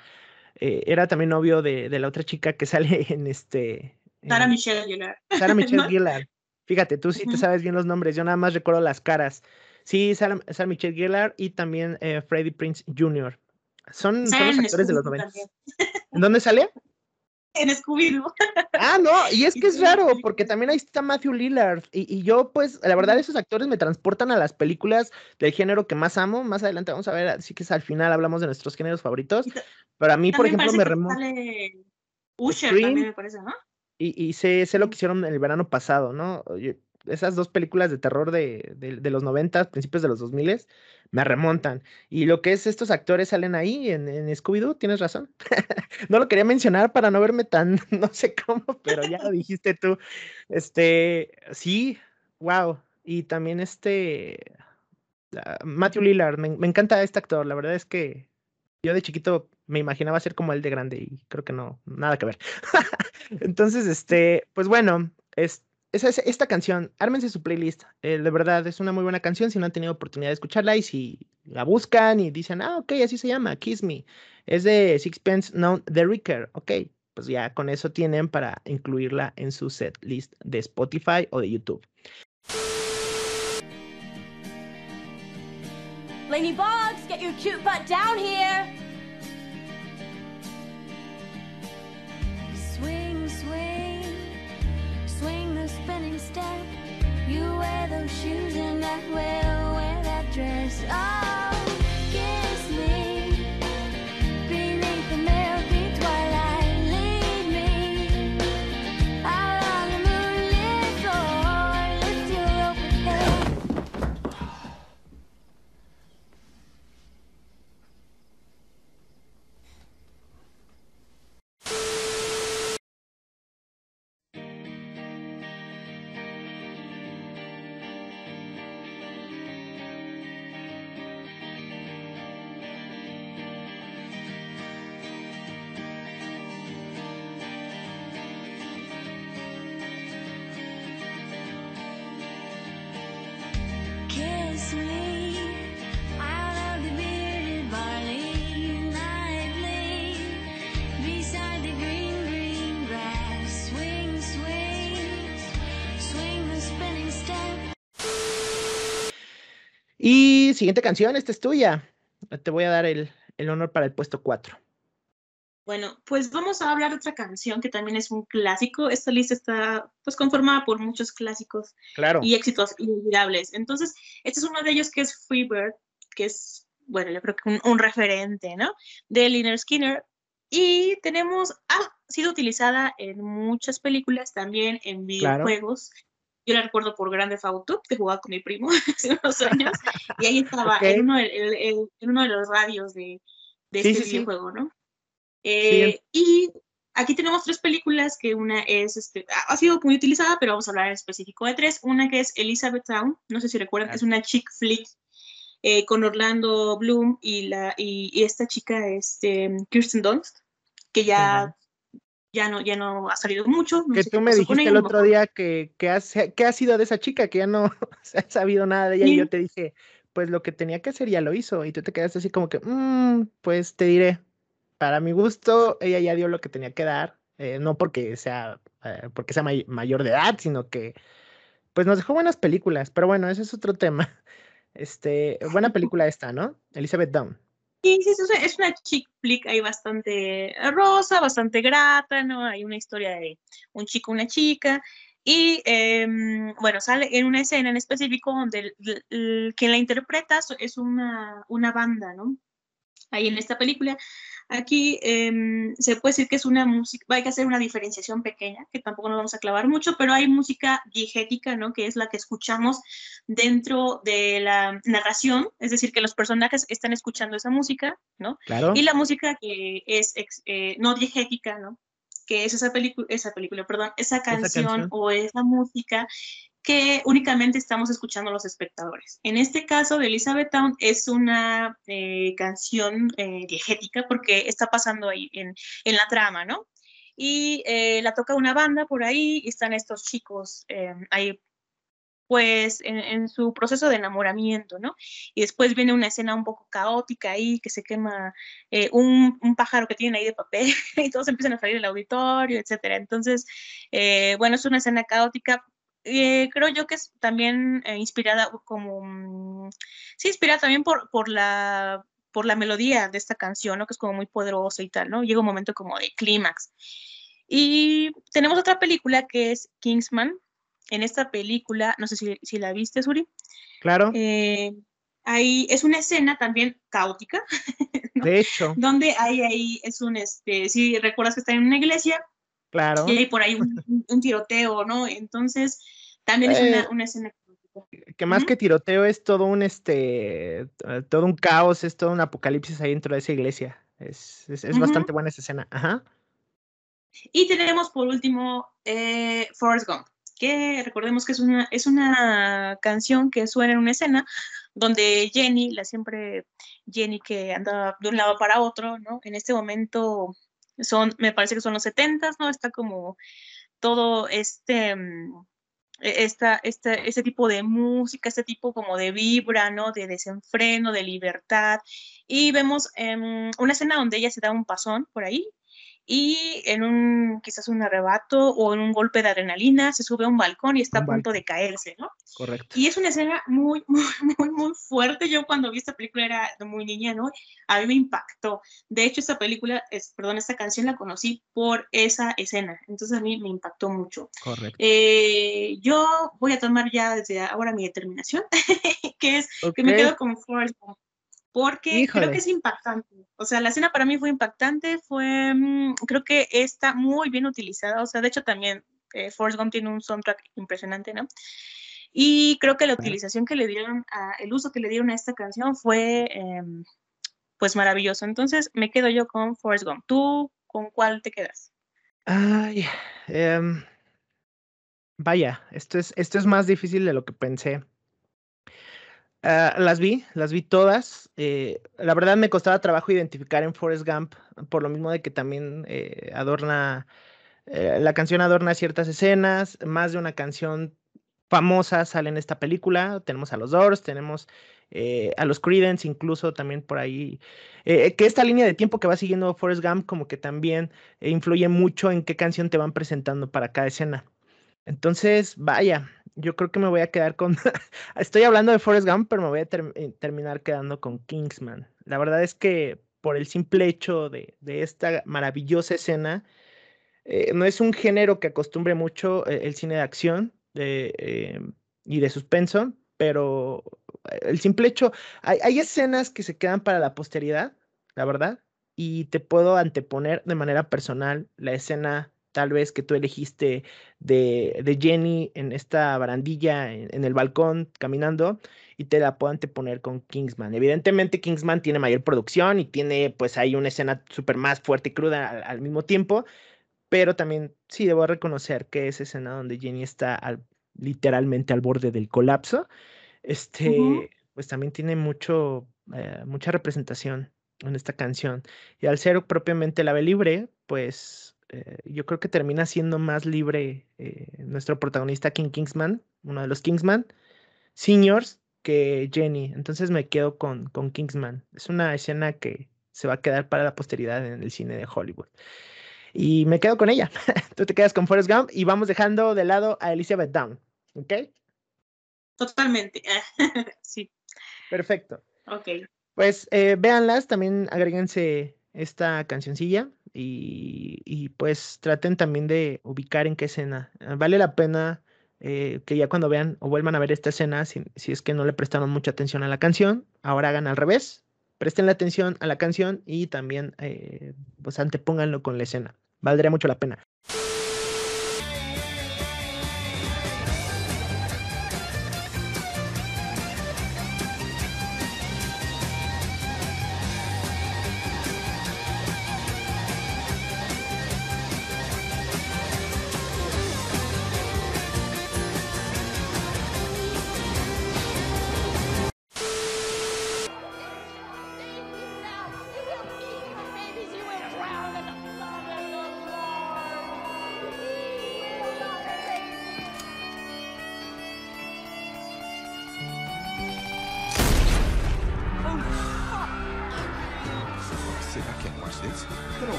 eh, era también novio de, de, la otra chica que [LAUGHS] sale en este... Sara Michelle Gellar. Sara Michelle [LAUGHS] Gellar. Fíjate, tú sí te sabes bien los nombres, yo nada más recuerdo las caras. Sí, Sara, Michelle Gellar y también eh, Freddie Prince Jr. Son, son los actores de los noventas. ¿En dónde sale? [LAUGHS] en Scooby-Doo. Ah, no, y es que es raro, porque también ahí está Matthew Lillard. Y, yo, pues, la verdad, esos actores me transportan a las películas del género que más amo. Más adelante vamos a ver, así que es al final hablamos de nuestros géneros favoritos. Pero a mí, por ejemplo, me remonta. Usher también me parece, ¿no? Y, y sé, sé lo que hicieron el verano pasado, ¿no? Esas dos películas de terror de, de, los 90, principios de los 2000, me remontan. Y lo que es estos actores salen ahí en, en Scooby-Doo, tienes razón. [LAUGHS] no lo quería mencionar para no verme tan, [LAUGHS] no sé cómo, pero ya lo dijiste tú. Este, sí, wow. Y también este, ah, Matthew Lillard, me, me encanta este actor, la verdad es que yo de chiquito me imaginaba ser como él de grande y creo que no, nada que ver. [LAUGHS] Entonces, este, pues bueno, este esa, esta canción, ármense su playlist. Eh, de verdad, es una muy buena canción. Si no han tenido oportunidad de escucharla y si la buscan y dicen, ah, ok, así se llama, Kiss Me. Es de Sixpence No The Ricker. Ok, pues ya con eso tienen para incluirla en su set list de Spotify o de YouTube. Laney Boggs, get your cute butt down here. Shoes and I will wear that dress. Oh, Siguiente canción, esta es tuya. Te voy a dar el, el honor para el puesto 4. Bueno, pues vamos a hablar de otra canción que también es un clásico. Esta lista está pues conformada por muchos clásicos y éxitos inolvidables. Entonces, este es uno de ellos que es Freebird, que es, bueno, yo creo que un, referente, ¿no? De Liner Skinner. Y tenemos, ha sido utilizada en muchas películas, también en videojuegos. Yo la recuerdo por Grande Auto, que jugaba con mi primo [LAUGHS] hace unos [LAUGHS] años, y ahí estaba en, uno de, uno de los radios de, de este videojuego, ¿no? Eh, y aquí tenemos tres películas, que una es, este, ha sido muy utilizada, pero vamos a hablar en específico de tres. Una que es Elizabeth Town, no sé si recuerdan, es una chick flick eh, con Orlando Bloom y, la, y, esta chica, este, Kirsten Dunst, que ya, ya, no, ya no ha salido mucho. que tú me dijiste el otro día que, que, has, que ha sido de esa chica, que ya no [LAUGHS] se ha sabido nada de ella, y yo te dije, pues lo que tenía que hacer ya lo hizo, y tú te quedaste así como que, mm, pues te diré para mi gusto, ella ya dio lo que tenía que dar, eh, no porque sea, eh, porque sea mayor de edad, sino que pues nos dejó buenas películas, pero bueno, ese es otro [LAUGHS] tema. Este, buena [LAUGHS] película esta, ¿no? Elizabeth Down. Sí, sí, es una chick flick ahí bastante rosa, bastante grata, ¿no? Hay una historia de un chico, una chica, y em, bueno, sale en una escena en específico donde quien la interpreta es una, una banda, ¿no? Ahí en esta película. Aquí em, se puede decir que es una música, hay que hacer una diferenciación pequeña, que tampoco nos vamos a clavar mucho, pero hay música diegética, ¿no? Que es la que escuchamos dentro de la narración, es decir, que los personajes están escuchando esa música, ¿no? Claro. Y la música que es eh, no diegética, ¿no? Que es esa película, esa película, perdón, esa canción o esa música que únicamente estamos escuchando los espectadores. En este caso de Elizabeth Town es una eh, canción eh, diegética porque está pasando ahí en, en la trama, ¿no? Y eh, la toca una banda por ahí y están estos chicos ahí pues en, su proceso de enamoramiento, ¿no? Y después viene una escena un poco caótica ahí, que se quema un, un, pájaro que tienen ahí de papel [LAUGHS] y todos empiezan a salir del auditorio, etcétera. Entonces, bueno, es una escena caótica, eh, creo yo que es también eh, inspirada como, mm, sí, inspirada también por, por, la, por la melodía de esta canción, ¿no? Que es como muy poderosa y tal, ¿no? Llega un momento como de clímax. Y tenemos otra película que es Kingsman. En esta película, no sé si, si la viste, Suri. Claro. Eh, ahí es una escena también caótica. [LAUGHS] De hecho. Donde hay ahí, es un, este, si recuerdas que está en una iglesia, Claro. Y hay por ahí un, tiroteo, ¿no? Entonces, también es una, eh, una, escena. Que más que tiroteo es todo un este todo un caos, es todo un apocalipsis ahí dentro de esa iglesia. Es, es, bastante buena esa escena. Ajá. Y tenemos por último eh, Forrest Gump, que recordemos que es una, es una canción que suena en una escena donde Jenny, la siempre Jenny que anda de un lado para otro, ¿no? En este momento son, me parece que son los 70, ¿no? Está como todo este, mm, e, este tipo de música, este tipo como de vibra, ¿no? De desenfreno, de libertad. Y vemos em, una escena donde ella se da un pasón por ahí, y en un quizás un arrebato o en un golpe de adrenalina se sube a un balcón y está a punto de caerse, ¿no? Correcto. Y es una escena muy, [LAUGHS] muy, muy, muy fuerte. Yo cuando vi esta película era muy niña, ¿no? A mí me impactó. De hecho, esta película, es, perdón, esta canción la conocí por esa escena. Entonces a mí me impactó mucho. Correcto. Eh, yo voy a tomar ya desde ahora mi determinación, [LAUGHS] que es que me quedo con Forrest porque creo que es impactante. O sea, la escena para mí fue impactante, fue, mm, creo que está muy bien utilizada, o sea, de hecho también eh, Forrest Gump tiene un soundtrack impresionante, ¿no? Y creo que la utilización que le dieron, a, el uso que le dieron a esta canción fue, em, pues, maravilloso. Entonces, me quedo yo con Forrest Gump. ¿Tú con cuál te quedas? Ay, em, vaya, esto es, esto es más difícil de lo que pensé. Ah, las vi, las vi todas. Eh, la verdad me costaba trabajo identificar en Forrest Gump, por lo mismo de que también eh, adorna, eh, la canción adorna ciertas escenas, más de una canción famosa sale en esta película. Tenemos a los Doors, tenemos a los Creedence, incluso también por ahí. que esta línea de tiempo que va siguiendo Forrest Gump, como que también influye mucho en qué canción te van presentando para cada escena. Entonces, vaya, yo creo que me voy a quedar con. [LAUGHS] Estoy hablando de Forrest Gump, pero me voy a eh, terminar quedando con Kingsman. La verdad es que por el simple hecho de, esta maravillosa escena, eh, no es un género que acostumbre mucho eh, el cine de acción y de suspenso, pero el simple hecho, hay escenas que se quedan para la posteridad, la verdad, y te puedo anteponer de manera personal la escena tal vez que tú elegiste de, Jenny en esta barandilla, en, el balcón, caminando, y te la puedo anteponer con Kingsman. Evidentemente Kingsman tiene mayor producción y tiene pues ahí una escena súper más fuerte y cruda al, mismo tiempo, pero también sí debo reconocer que esa escena donde Jenny está literalmente al borde del colapso, este, pues también tiene mucho, eh, mucha representación en esta canción. Y al ser propiamente la libre, pues eh, yo creo que termina siendo más libre eh, nuestro protagonista King Kingsman, uno de los Kingsman, seniors, que Jenny. Entonces me quedo con, con Kingsman. Es una escena que se va a quedar para la posteridad en el cine de Hollywood. Y me quedo con ella. [LAUGHS] Tú te quedas con Forrest Gump y vamos dejando de lado a Elizabeth Down. ¿Ok? Totalmente. [LAUGHS] sí. Perfecto. Ok. Pues eh, véanlas, también agréguense esta cancioncilla y, pues traten también de ubicar en qué escena. Ah, vale la pena eh, que ya cuando vean o vuelvan a ver esta escena, si, es que no le prestaron mucha atención a la canción, ahora hagan al revés, presten la atención a la canción y también eh, pues antepónganlo con la escena. Valdría mucho la pena.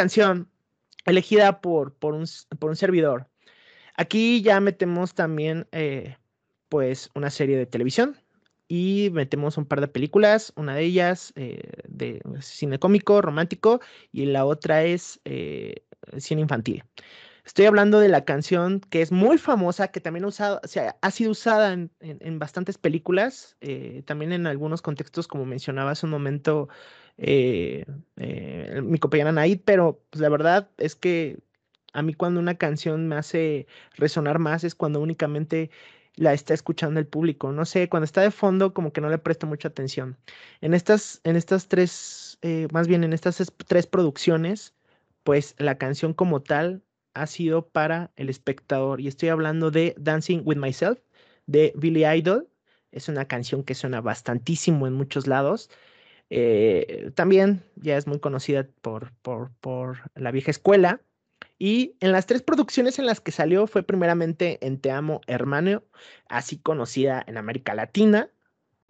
Canción, elegida por, por, un, por un servidor. Aquí ya metemos también, eh, pues, una serie de televisión y metemos un par de películas, una de ellas eh, de cine cómico, romántico, y la otra es eh, cine infantil. Estoy hablando de la canción que es muy famosa, que también ha, usado, ha sido usada en, bastantes películas, también en algunos contextos, como mencionaba hace un momento, eh, eh, mi compañera Naid, pero pues, la verdad es que a mí cuando una canción me hace resonar más es cuando únicamente la está escuchando el público. No sé, cuando está de fondo como que no le presto mucha atención. En estas, en estas tres, eh, más bien en estas tres producciones, pues la canción como tal ha sido para el espectador. Y estoy hablando de Dancing with Myself de Billy Idol. Es una canción que suena bastantísimo en muchos lados. Eh, también ya es muy conocida por, por, por, la vieja escuela. Y en las tres producciones en las que salió fue primeramente en Te Amo Hermano, así conocida en América Latina,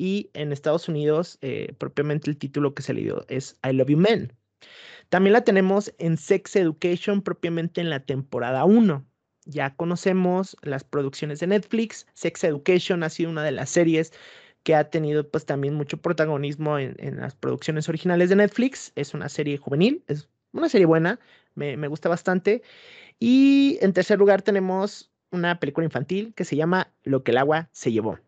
y en Estados Unidos eh, propiamente el título que se le dio es I Love You Men. También la tenemos en Sex Education propiamente en la temporada 1. Ya conocemos las producciones de Netflix. Sex Education ha sido una de las series que ha tenido pues también mucho protagonismo en, las producciones originales de Netflix. Es una serie juvenil, es una serie buena, me, gusta bastante. Y en tercer lugar tenemos una película infantil que se llama Lo que el agua se llevó.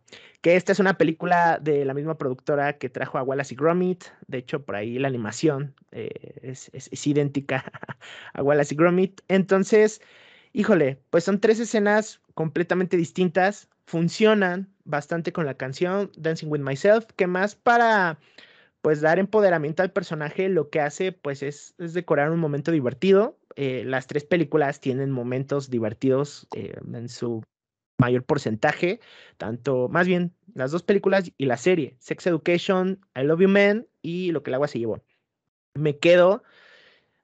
Que esta es una película de la misma productora que trajo a Wallace y Gromit. De hecho, por ahí la animación eh, es, es, idéntica [LAUGHS] a Wallace y Gromit. Entonces, híjole, pues son tres escenas completamente distintas, funcionan bastante con la canción Dancing with Myself, que más para pues dar empoderamiento al personaje, lo que hace pues es, decorar un momento divertido. Eh, las tres películas tienen momentos divertidos eh, en su mayor porcentaje, tanto, más bien, las dos películas y la serie, Sex Education, I Love You Man y Lo que el agua se llevó. Me quedo,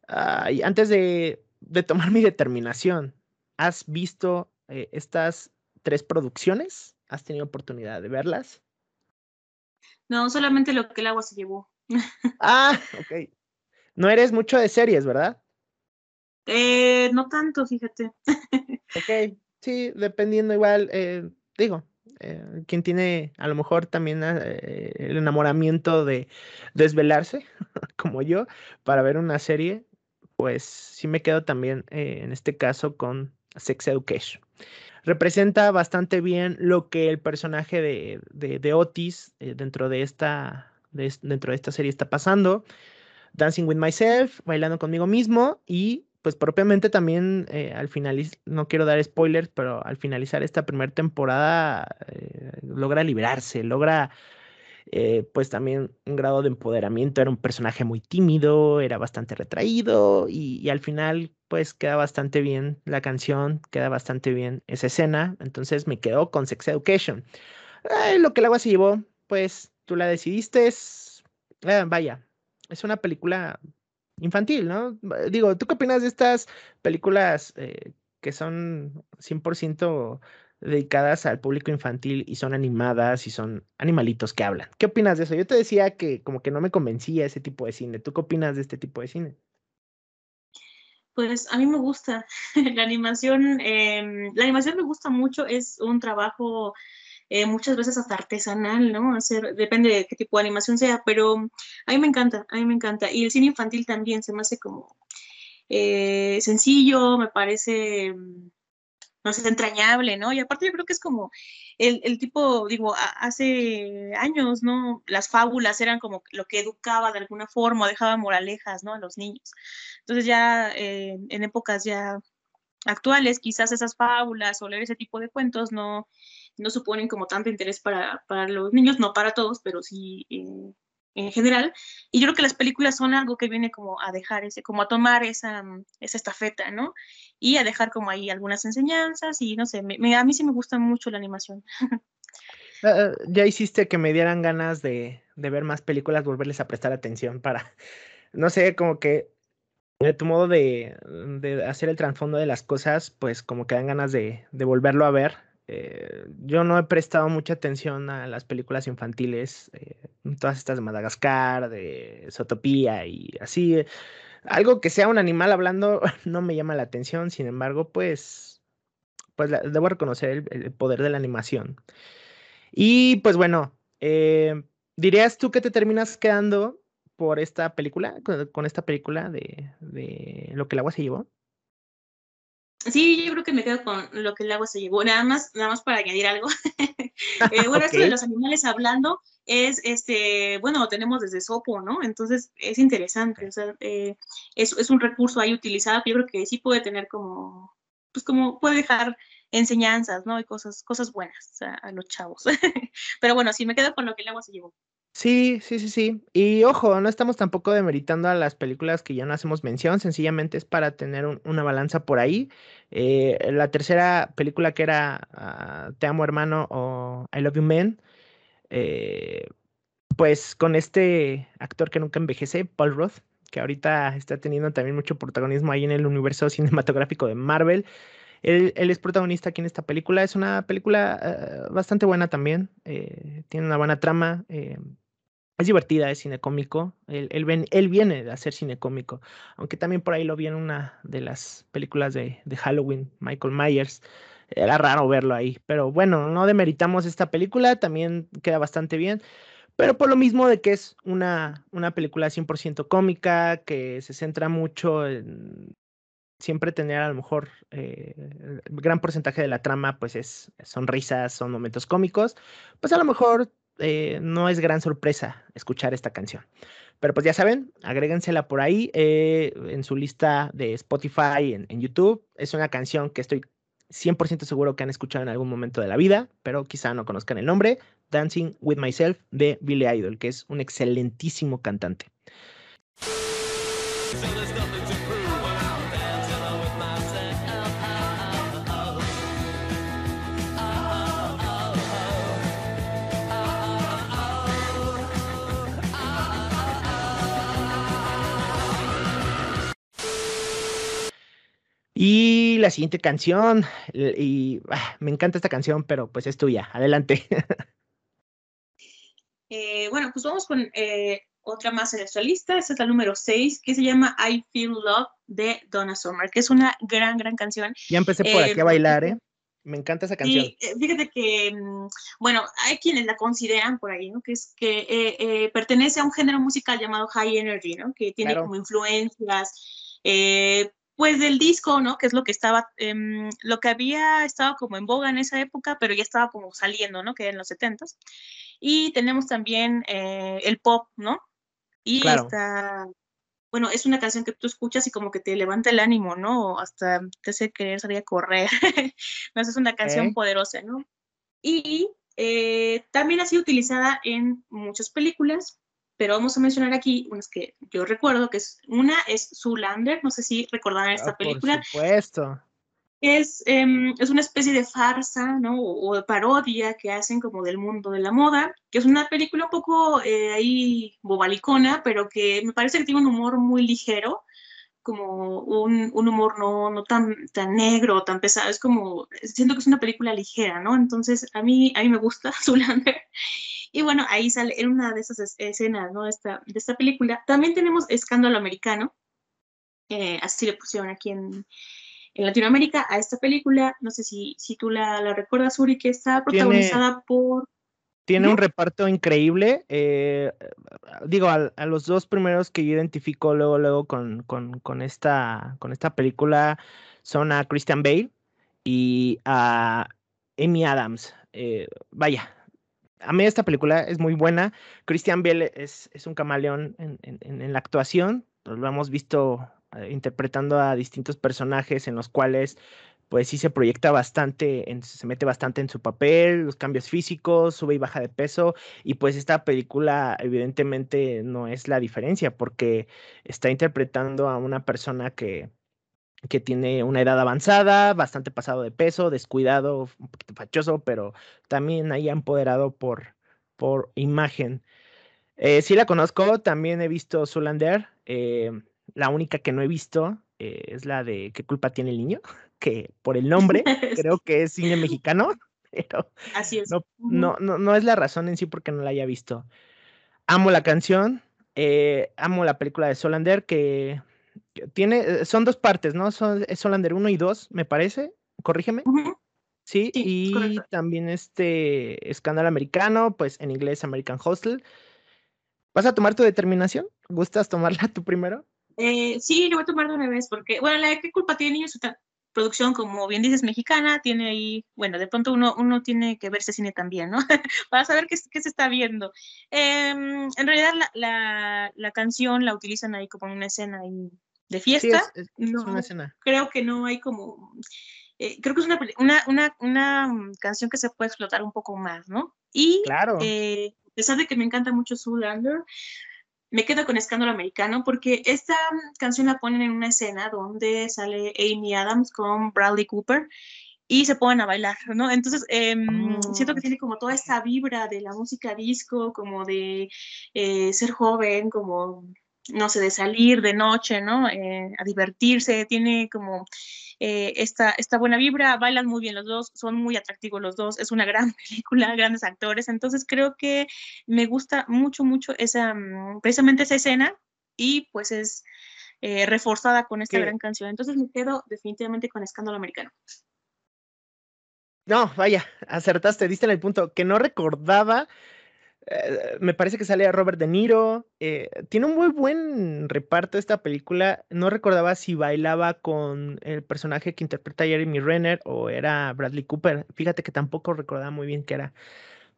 antes de de tomar [LAUGHS] mi determinación. ¿Has visto eh, estas tres producciones? ¿Has tenido oportunidad de verlas? No, solamente lo que el agua se llevó. [LAUGHS] ah, ok. No eres mucho de series, ¿verdad? Eh, no tanto, fíjate. [LAUGHS] ok, sí, dependiendo igual, eh, digo, eh, quien tiene a lo mejor también eh, el enamoramiento de desvelarse, [LAUGHS] como yo, para ver una serie, pues sí me quedo también en este caso con Sex Education. Representa bastante bien lo que el personaje de, de, Otis dentro, de esta, dentro de esta serie está pasando. Dancing with Myself, bailando conmigo mismo y pues propiamente también eh, al finalizar, no quiero dar spoilers, pero al finalizar esta primera temporada eh, logra liberarse, logra eh, pues también un grado de empoderamiento, era un personaje muy tímido, era bastante retraído y, al final pues queda bastante bien la canción, queda bastante bien esa escena, entonces me quedo con Sex Education. lo que el agua se llevó, pues tú la decidiste, vaya, es una película infantil, ¿no? Digo, ¿tú qué opinas de estas películas eh, que son 100% dedicadas al público infantil y son animadas y son animalitos que hablan? ¿Qué opinas de eso? Yo te decía que como que no me convencía ese tipo de cine. ¿Tú qué opinas de este tipo de cine? Pues a mí me gusta [LAUGHS] la animación. Em, la animación me gusta mucho. Es un trabajo eh, muchas veces hasta artesanal, ¿no? Depende de qué tipo de animación sea, pero a mí me encanta, a mí me encanta. Y el cine infantil también se me hace como eh, sencillo, me parece, no sé, entrañable, ¿no? Y aparte yo creo que es como el, el, tipo, digo, hace años, ¿no? Las fábulas eran como lo que educaba de alguna forma, dejaba moralejas, ¿no? A los niños. Entonces ya eh, en épocas ya actuales, quizás esas fábulas o leer ese tipo de cuentos no, no suponen como tanto interés para, para los niños, no para todos, pero sí eh, en general. Y yo creo que las películas son algo que viene como a dejar ese, como a tomar esa, esa estafeta, ¿no? Y a dejar como ahí algunas enseñanzas y no sé, me, a mí sí me gusta mucho la animación. Ah, [LAUGHS] ah, ya hiciste que me dieran ganas de, de ver más películas, volverles a prestar atención para, [LAUGHS] no sé, como que de tu modo de, de, hacer el trasfondo de las cosas, pues como que dan ganas de, de volverlo a ver. Eh, yo no he prestado mucha atención a las películas infantiles, eh, todas estas de Madagascar, de Zootopia y así. Algo que sea un animal hablando [LAUGHS] no me llama la atención, sin embargo, pues, pues debo reconocer el, poder de la animación. Y pues bueno, eh, ¿dirías tú que te terminas quedando por esta película, con, esta película de, de Lo que el agua se llevó? Sí, yo creo que me quedo con lo que el agua se llevó. Nada más, nada más para añadir algo. [LAUGHS] eh, bueno, esto de los animales hablando es, este, bueno, lo tenemos desde Sopo, ¿no? Entonces es interesante. O sea, eh, es, es, un recurso ahí utilizado que yo creo que sí puede tener como, pues como puede dejar enseñanzas, ¿no? Y cosas, cosas buenas a los chavos. [LAUGHS] Pero bueno, sí me quedo con lo que el agua se llevó. Sí, sí, sí, sí. Y ojo, no estamos tampoco demeritando a las películas que ya no hacemos mención, sencillamente es para tener una balanza por ahí. Eh, la tercera película que era ah, Te amo hermano o I Love You Man, eh, pues con este actor que nunca envejece, Paul Roth, que ahorita está teniendo también mucho protagonismo ahí en el universo [LAUGHS] cinematográfico de Marvel. Él, es protagonista aquí en esta película. Es una película eh, bastante buena también. tiene una buena trama es divertida, es cine cómico. Él, viene de hacer cine cómico, aunque también por ahí lo vi en una de las películas de, Halloween, Michael Myers. Era raro verlo ahí, pero bueno, no demeritamos esta película, también queda bastante bien, pero por lo mismo de que es una, una película 100% cómica, que se centra mucho en siempre tener a lo mejor eh, gran porcentaje de la trama, pues es sonrisas, son momentos cómicos, pues a lo mejor eh, no es gran sorpresa escuchar esta canción. Pero pues ya saben, agrégensela por ahí eh, en su lista de Spotify, en, en, YouTube. Es una canción que estoy 100% seguro que han escuchado en algún momento de la vida, pero quizá no conozcan el nombre. Dancing with Myself de Billy Idol, que es un excelentísimo cantante. Y la siguiente canción, y ah, me encanta esta canción, pero pues es tuya. Adelante. [LAUGHS] Eh, bueno, pues vamos con eh, otra más en nuestra lista. Esta es la número 6, que se llama I Feel Love de Donna Summer, que es una gran, gran canción. Ya empecé por aquí a bailar, ¿eh? Me encanta esa canción. Fíjate que, mm, bueno, hay quienes la consideran por ahí, ¿no? Que es que pertenece a un género musical llamado High Energy, ¿no? Que tiene como influencias, pues del disco, ¿no? Que es lo que estaba, em, lo que había estado como en boga en esa época, pero ya estaba como saliendo, ¿no? Que en los 70s. Y tenemos también eh, el pop, ¿no? Y esta, bueno, es una canción que tú escuchas y como que te levanta el ánimo, ¿no? Hasta te hace querer salir a correr. [LAUGHS] no, es una canción poderosa, ¿no? Y eh, también ha sido utilizada en muchas películas, pero vamos a mencionar aquí unas que yo recuerdo, que es una es Zoolander, no sé si recordarán esta ah, película. Por supuesto. Es, em, es una especie de farsa, ¿no? O, de parodia que hacen como del mundo de la moda, que es una película un poco eh, ahí bobalicona, pero que me parece que tiene un humor muy ligero, como un, un, humor no, no tan, tan negro, tan pesado, es como, siento que es una película ligera, ¿no? Entonces, a mí, a mí me gusta [LAUGHS] Zoolander. Y bueno, ahí sale en una de esas escenas, ¿no? Esta, de esta película. También tenemos Escándalo Americano, eh, así le pusieron aquí en, en, Latinoamérica a esta película. No sé si, si tú la, la recuerdas, Uri, que está protagonizada por... Tiene un reparto increíble. Eh, digo, a, a, los dos primeros que yo identifico luego, luego con, con, con, esta, con esta película son a Christian Bale y a Amy Adams. Eh, vaya, a mí esta película es muy buena. Christian Bale es, es un camaleón en, en, en, la actuación. Lo hemos visto eh, interpretando a distintos personajes en los cuales pues sí se proyecta bastante, se mete bastante en su papel, los cambios físicos, sube y baja de peso, y pues esta película evidentemente no es la diferencia porque está interpretando a una persona que, que tiene una edad avanzada, bastante pasado de peso, descuidado, un poquito fachoso, pero también ahí empoderado por, por imagen. Eh, sí la conozco, también he visto Zulander. Eh, la única que no he visto eh, es la de ¿Qué culpa tiene el niño? [LAUGHS] Que por el nombre [LAUGHS] creo que es cine mexicano, [LAUGHS] pero Así es. No, no, no, no, es la razón en sí porque no la haya visto. Amo la canción, amo la película de Solander, que tiene, eh, son dos partes, ¿no? Son, es Solander 1 y 2, me parece. Corrígeme. Sí, y también este escándalo americano, pues en inglés American Hostel. ¿Vas a tomar tu determinación? ¿Gustas tomarla [LAUGHS] tú primero? Eh, sí, yo voy a tomar de una vez, porque, bueno, la de qué culpa tiene su producción, como bien dices, mexicana, tiene ahí, bueno, de pronto uno, uno tiene que verse cine también, ¿no? [LAUGHS] Para saber qué, qué, se está viendo. Em, en realidad, la, la, la, canción la utilizan ahí como en una escena ahí de fiesta. es, una escena. Creo que no hay como... Eh, creo que es una, una, una, una, canción que se puede explotar un poco más, ¿no? Y claro. Eh, a pesar de que me encanta mucho Zoolander, me quedo con Escándalo Americano porque esta canción la ponen en una escena donde sale Amy Adams con Bradley Cooper y se ponen a bailar, ¿no? Entonces, eh, siento que oh. tiene como toda esta vibra de la música disco, como de eh, ser joven, como no sé, de salir de noche, ¿no? Eh, a divertirse, tiene como eh, esta, esta buena vibra, bailan muy bien los dos, son muy atractivos los dos, es una gran [LAUGHS] película, grandes actores, entonces creo que me gusta mucho, mucho esa, mm, precisamente esa escena y pues es eh, reforzada con esta gran canción, entonces me quedo definitivamente con Escándalo Americano. No, vaya, acertaste, diste en el punto que no recordaba eh, me parece que sale a Robert De Niro. Eh, tiene un muy buen reparto esta película. No recordaba si bailaba con el personaje que interpreta Jeremy Renner o era Bradley Cooper. Fíjate que tampoco recordaba muy bien que era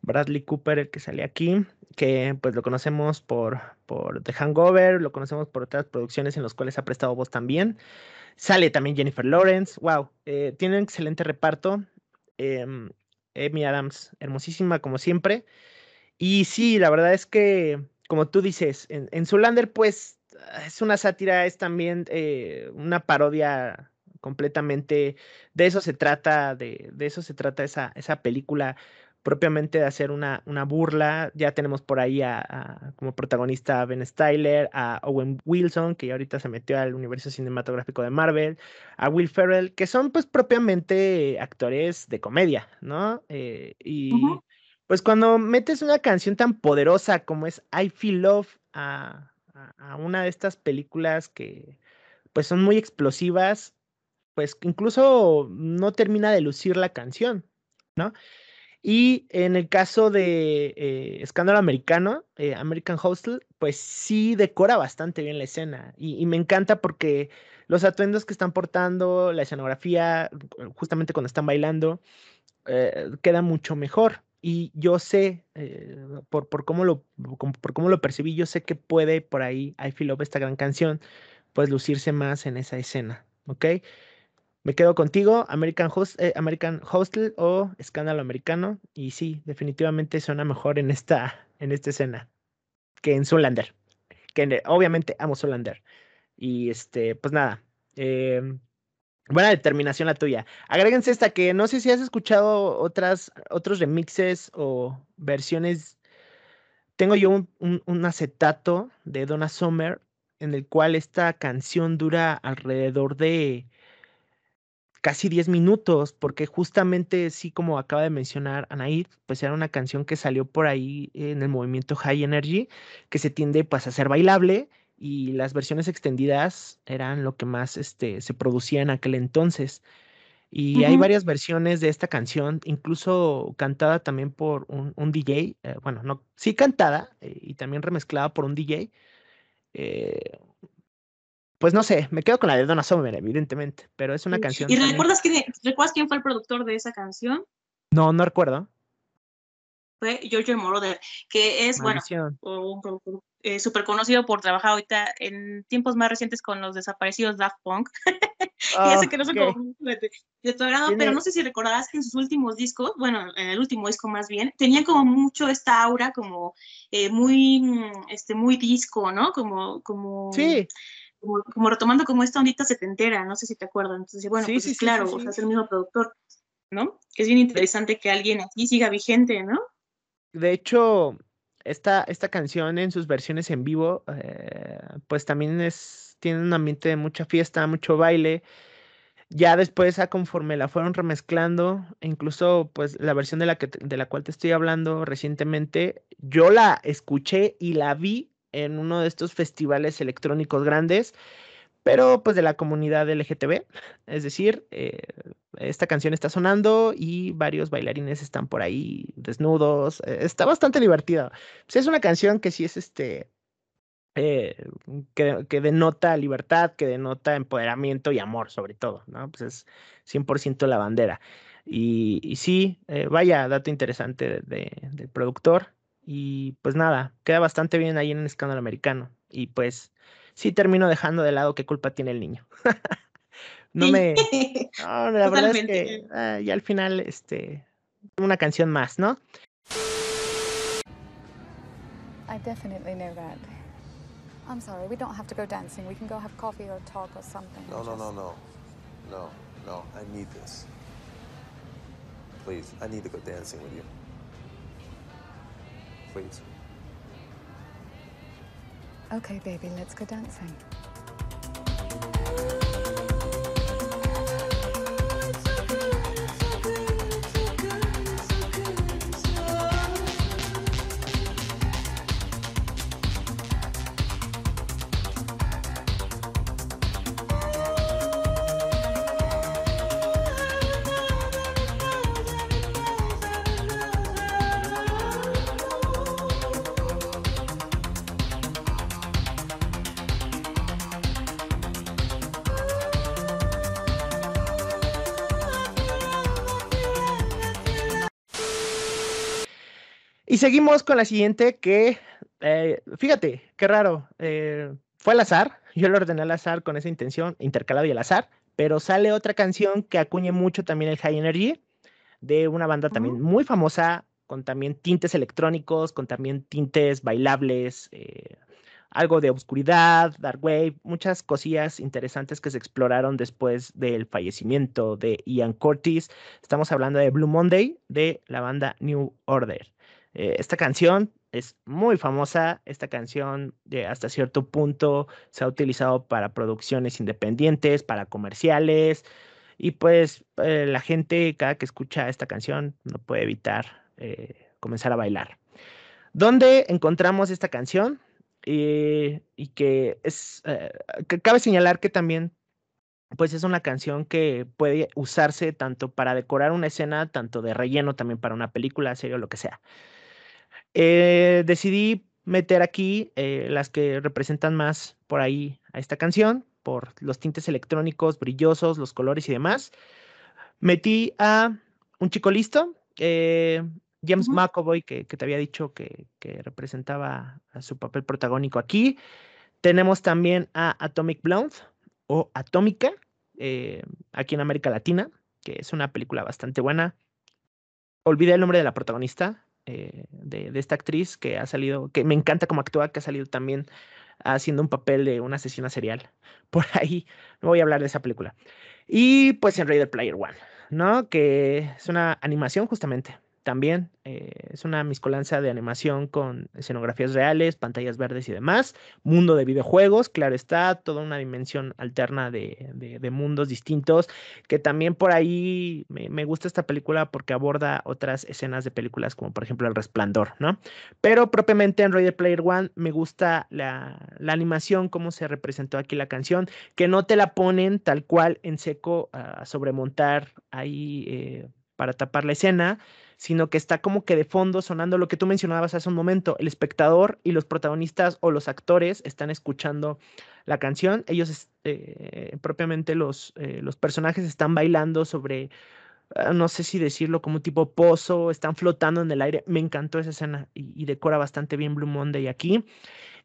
Bradley Cooper el que sale aquí, que pues lo conocemos por, por The Hangover, lo conocemos por otras producciones en las cuales ha prestado voz también. Sale también Jennifer Lawrence. Wow, eh, tiene un excelente reparto. Em, Amy Adams, hermosísima como siempre. Y sí, la verdad es que, como tú dices, en, en Zulander, pues es una sátira, es también eh, una parodia completamente. De eso se trata, de, de eso se trata esa, esa película. propiamente de hacer una, una burla. Ya tenemos por ahí a, como protagonista a Ben Styler, a Owen Wilson, que ya ahorita se metió al universo cinematográfico de Marvel, a Will Ferrell, que son pues propiamente actores de comedia, ¿no? Eh, y pues cuando metes una canción tan poderosa como es I Feel Love a, una de estas películas que pues son muy explosivas, pues incluso no termina de lucir la canción, ¿no? Y en el caso de eh, Escándalo Americano, eh, American Hostel, pues sí decora bastante bien la escena. Y, me encanta porque los atuendos que están portando, la escenografía, justamente cuando están bailando, eh, queda mucho mejor. Y yo sé, por, por, cómo lo, por cómo lo percibí, yo sé que puede por ahí, I Feel Love, esta gran canción, pues lucirse más en esa escena, ¿ok? Me quedo contigo, American, eh, American Hostel o Escándalo Americano. Y sí, definitivamente suena mejor en esta, en esta escena que en Zoolander. Que obviamente amo Zoolander. Y este, pues nada. Em, buena determinación la tuya. Agréguense esta que no sé si has escuchado otras, otros remixes o versiones. Tengo yo un, un acetato de Donna Summer en el cual esta canción dura alrededor de casi 10 minutos, porque justamente, sí, como acaba de mencionar Anaid, pues era una canción que salió por ahí en el movimiento High Energy, que se tiende pues a ser bailable y las versiones extendidas eran lo que más este, se producía en aquel entonces. Y hay varias versiones de esta canción, incluso cantada también por un, DJ, eh, bueno, no, sí cantada eh, y también remezclada por un DJ. Eh, pues no sé, me quedo con la de Donna Summer, evidentemente, pero es una canción. ¿Y recuerdas, quién, recuerdas quién fue el productor de esa canción? No, no recuerdo. Fue Giorgio Moroder, que es, bueno, un productor eh, súper conocido por trabajar ahorita en tiempos más recientes con los desaparecidos Daft Punk. [LAUGHS] y ese que no sé cómo de, tu agrado, pero no sé si recordarás que en sus últimos discos, bueno, en el último disco más bien, tenía como mucho esta aura como eh, muy, este, muy disco, ¿no? Como, como... Sí como, retomando como esta ondita setentera, no sé si te acuerdas. Entonces, bueno, pues sí, claro, o sea, es el mismo productor, ¿no? Que es bien interesante que alguien aquí siga vigente, ¿no? De hecho, esta, esta canción en sus versiones en vivo, eh, pues también es, tiene un ambiente de mucha fiesta, mucho baile. Ya después, a conforme la fueron remezclando, incluso pues la versión de la, que, de la cual te estoy hablando recientemente, yo la escuché y la vi en uno de estos festivales electrónicos grandes, pero pues de la comunidad LGTB. Es decir, eh, esta canción está sonando y varios bailarines están por ahí desnudos. Eh, está bastante divertida. Pues, es una canción que sí es este. Eh, que, denota libertad, que denota empoderamiento y amor, sobre todo, ¿no? Pues es 100% la bandera. Y, sí, vaya dato interesante del productor. Y pues nada, queda bastante bien ahí en el escándalo americano. Y pues sí termino dejando de lado qué culpa tiene el niño. [LAUGHS] no me. No, la verdad es que ah, ya al final, este. Una canción más, ¿no? I definitely know that. I'm sorry, we don't have to go dancing. We can go have coffee or talk or something. No, no, no, no. No, no, I need this. Please, I need to go dancing with you please. Okay, baby, let's go dancing. Y seguimos con la siguiente que, eh, fíjate, qué raro, eh, fue al azar, yo lo ordené al azar con esa intención, intercalado y al azar, pero sale otra canción que acuñe mucho también el High Energy, de una banda también muy famosa, con también tintes electrónicos, con también tintes bailables, eh, algo de oscuridad, dark wave, muchas cosillas interesantes que se exploraron después del fallecimiento de Ian Curtis. Estamos hablando de Blue Monday de la banda New Order. Eh, esta canción es muy famosa. Esta canción de hasta cierto punto se ha utilizado para producciones independientes, para comerciales. Y pues eh, la gente cada que escucha esta canción no puede evitar eh, comenzar a bailar. ¿Dónde encontramos esta canción? y que es, que cabe señalar que también pues es una canción que puede usarse tanto para decorar una escena, tanto de relleno también para una película, serie o lo que sea. Eh, decidí meter aquí eh, las que representan más por ahí a esta canción, por los tintes electrónicos brillosos, los colores y demás. Metí a Un Chico Listo, eh, James McAvoy, que, te había dicho que, representaba a su papel protagónico aquí. Tenemos también a Atomic Blonde o Atómica, aquí en América Latina, que es una película bastante buena. Olvidé el nombre de la protagonista, eh, de, esta actriz que ha salido, que me encanta cómo actúa, que ha salido también haciendo un papel de una asesina serial. [LAUGHS] Por ahí no voy a hablar de esa película. Y pues en Raider Player One, ¿no? Que es una animación justamente también eh, es una mezcolanza de animación con escenografías reales, pantallas verdes y demás. Mundo de videojuegos, claro está, toda una dimensión alterna de, mundos distintos. Que también por ahí me, gusta esta película porque aborda otras escenas de películas, como por ejemplo El Resplandor, ¿no? Pero propiamente en Ready Player One me gusta la, animación, cómo se representó aquí la canción, que no te la ponen tal cual en seco a sobremontar ahí eh, para tapar la escena sino que está como que de fondo sonando lo que tú mencionabas hace un momento. El espectador y los protagonistas o los actores están escuchando la canción. Ellos, eh, propiamente los, eh, los personajes están bailando sobre, ah, no sé si decirlo como tipo pozo, están flotando en el aire. Me encantó esa escena y, decora bastante bien Blue Monday aquí.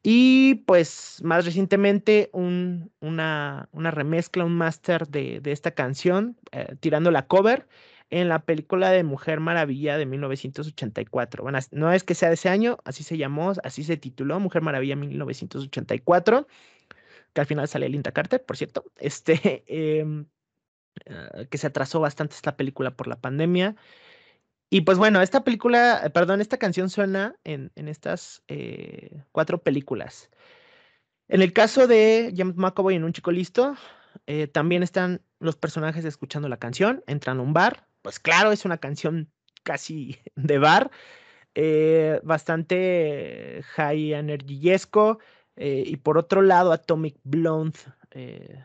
Y pues más recientemente una, una remezcla, un máster de, de, esta canción, eh, tirando la cover en la película de Mujer Maravilla de 1984. Bueno, no es que sea de ese año, así se llamó, así se tituló, Mujer Maravilla 1984, que al final sale Linda Carter, por cierto, [LAUGHS] este, em, ah, que se atrasó bastante esta película por la pandemia. Y pues bueno, esta película, eh, perdón, esta canción suena en, estas eh, cuatro películas. En el caso de James McAvoy en Un Chico Listo, eh, también están los personajes escuchando la canción, entran a un bar, pues claro, es una canción casi [LAUGHS] de bar, eh, bastante high energyesco. Eh, y por otro lado, Atomic Blonde, eh,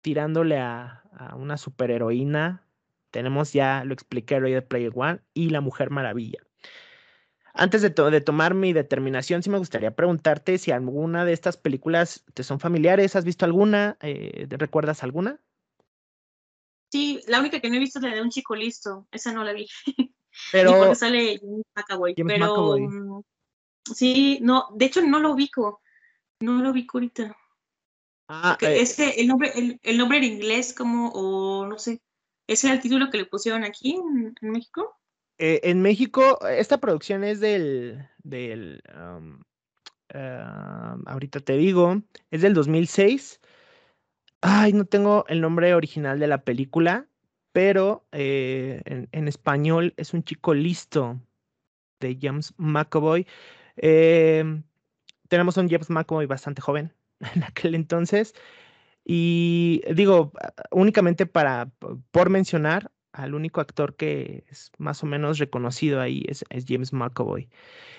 tirándole a, una superheroína. Tenemos ya, lo expliqué, de Player One y La Mujer Maravilla. Antes de, de, tomar mi determinación, sí me gustaría preguntarte si alguna de estas películas te son familiares. ¿Has visto alguna? ¿Recuerdas alguna? Sí, la única que no he visto es la de un chico listo. Esa no la vi. [LAUGHS] Pero. porque sale McAvoy. pero. Mm, sí, no, de hecho no lo ubico. No lo ubico ahorita. Ah, eh, ese, el nombre, el, nombre en inglés, como, o no sé, ¿ese era el título que le pusieron aquí en, México? Eh, en México, esta producción es del, del um, ah, ahorita te digo, es del 2006 Ay, no tengo el nombre original de la película, pero eh, en, español es un chico listo de James McAvoy. Em, tenemos un James McAvoy bastante joven [LAUGHS] en aquel entonces. Y digo, únicamente para, por mencionar, al único actor que es más o menos reconocido ahí es, es James McAvoy.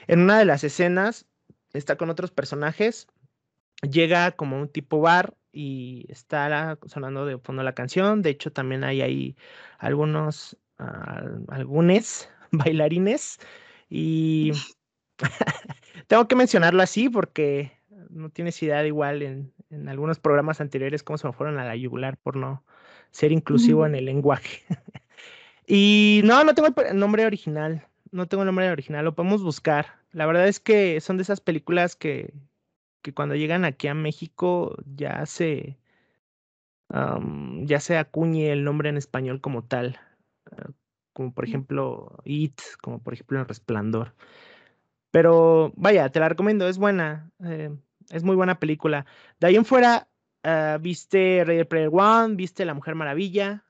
En una de las escenas está con otros personajes, llega como un tipo bar y está sonando de fondo la canción. De hecho, también hay ahí algunos, algunos [LAUGHS] bailarines y [LAUGHS] tengo que mencionarlo así porque no tienes idea de igual en, en, algunos programas anteriores cómo se me fueron a la yugular por no ser inclusivo en el lenguaje. [LAUGHS] y no, no tengo el nombre original, no tengo el nombre original, lo podemos buscar. La verdad es que son de esas películas que, que cuando llegan aquí a México ya se, ya se acuñe el nombre en español como tal, ah, como por ejemplo It, como por ejemplo El Resplandor. Pero vaya, te la recomiendo, es buena. Eh, es muy buena película. De ahí en fuera, ah, ¿viste Ready Player One? ¿Viste La Mujer Maravilla?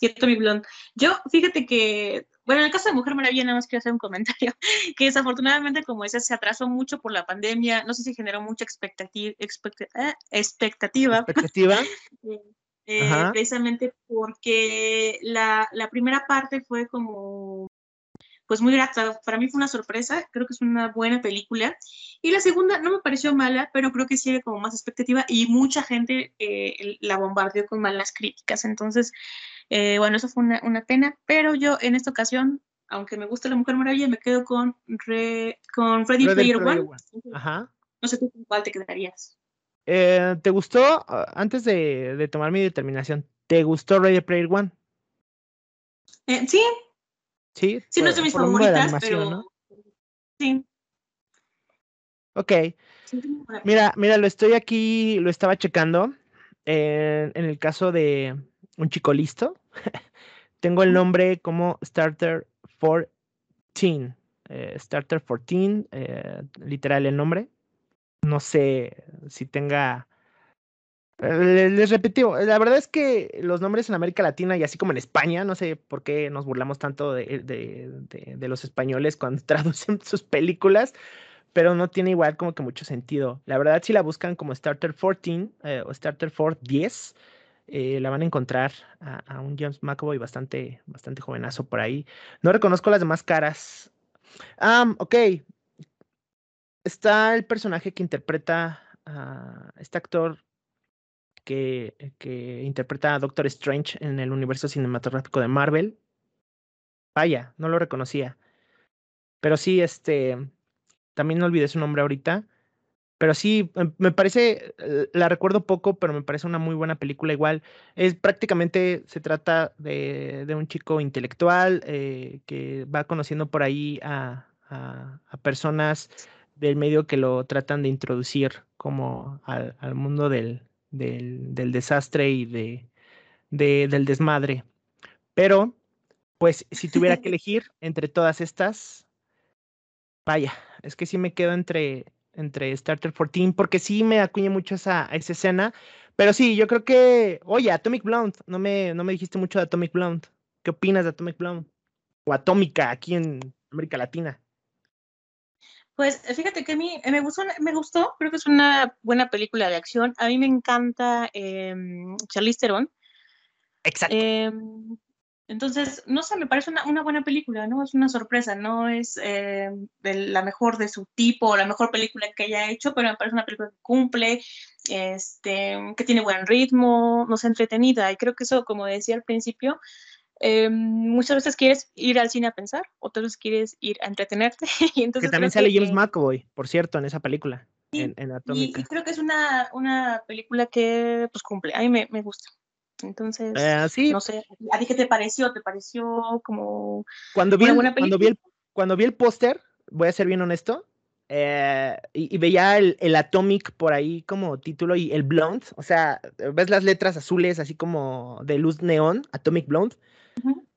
y Tommy Blonde. Yo, fíjate que, bueno, en el caso de Mujer Maravilla, nada más quiero hacer un comentario, [LAUGHS] que desafortunadamente como ese se atrasó mucho por la pandemia, no sé si generó mucha expectativa, eh, expectativa. ¿Expectativa? [LAUGHS] Eh, precisamente porque la, la primera parte fue como pues muy grata. Para mí fue una sorpresa, creo que es una buena película. Y la segunda no me pareció mala, pero creo que sí como más expectativa y mucha gente eh, la bombardeó con malas críticas. Entonces, eh, bueno, eso fue una, pena, pero yo en esta ocasión, aunque me gusta La Mujer Maravilla, me quedo con, con Freddy Player One. Ajá. No sé tú con cuál te quedarías. Eh, ¿Te gustó, ah, antes de, de, tomar mi determinación, ¿te gustó Ready Player One? sí, Sí, sí no de mis favoritas, pero sí. Ok. Mira, mira, lo estoy aquí, lo estaba checando. en el caso de un chico listo, [LAUGHS] tengo el nombre como Starter 14. Eh, Starter 14, eh, literal el nombre. No sé si tenga les, repetí, la verdad es que los nombres en América Latina y así como en España, no sé por qué nos burlamos tanto de, los españoles cuando [LAUGHS] traducen sus películas, pero no tiene igual como que mucho sentido. La verdad, si la buscan como Starter 14 eh, o Starter 4 10, eh, la van a encontrar a, un James McAvoy bastante, bastante jovenazo por ahí. No reconozco las demás caras. Ah, ok. Está el personaje que interpreta a este actor que, que interpreta a Doctor Strange en el universo cinematográfico de Marvel. Vaya, no lo reconocía. Pero sí, este, también no olvidé su nombre ahorita. Pero sí, em, me parece, eh, la recuerdo poco, pero me parece una muy buena película igual. Es prácticamente, se trata de, de un chico intelectual eh, que va conociendo por ahí a, a, a, personas del medio que lo tratan de introducir como al, al mundo del, del, del desastre y de, de, del desmadre. Pero, pues, si tuviera que [LAUGHS] elegir entre todas estas, vaya, es que sí me quedo entre, entre Starter 14, porque sí me acuñe mucho esa, esa escena. Pero sí, yo creo que, oye, Atomic Blonde, no me, no me dijiste mucho de Atomic Blonde. ¿Qué opinas de Atomic Blonde? O Atómica aquí en América Latina. Pues fíjate que a mí me gustó, me gustó, creo que es una buena película de acción. A mí me encanta eh, Charlize Theron. Exacto. Em, entonces, no sé, me parece una, una, buena película, ¿no? Es una sorpresa, no es eh, de la mejor de su tipo o la mejor película que haya hecho, pero me parece una película que cumple, este, que tiene buen ritmo, no sé, entretenida. Y creo que eso, como decía al principio, eh, muchas veces quieres ir al cine a pensar, otras veces quieres ir a entretenerte. [LAUGHS] y entonces que también sale James McAvoy, por cierto, en esa película. en, y, creo que es una, una película que pues cumple, a mí me, me gusta. Entonces, eh, sí. no sé, ¿a ti qué te pareció? ¿Te pareció como cuando vi, una cuando vi el, cuando vi el póster, voy a ser bien honesto, eh, y, veía el, el, Atomic por ahí como título y el Blonde, o sea, ves las letras azules así como de luz neón, Atomic Blonde,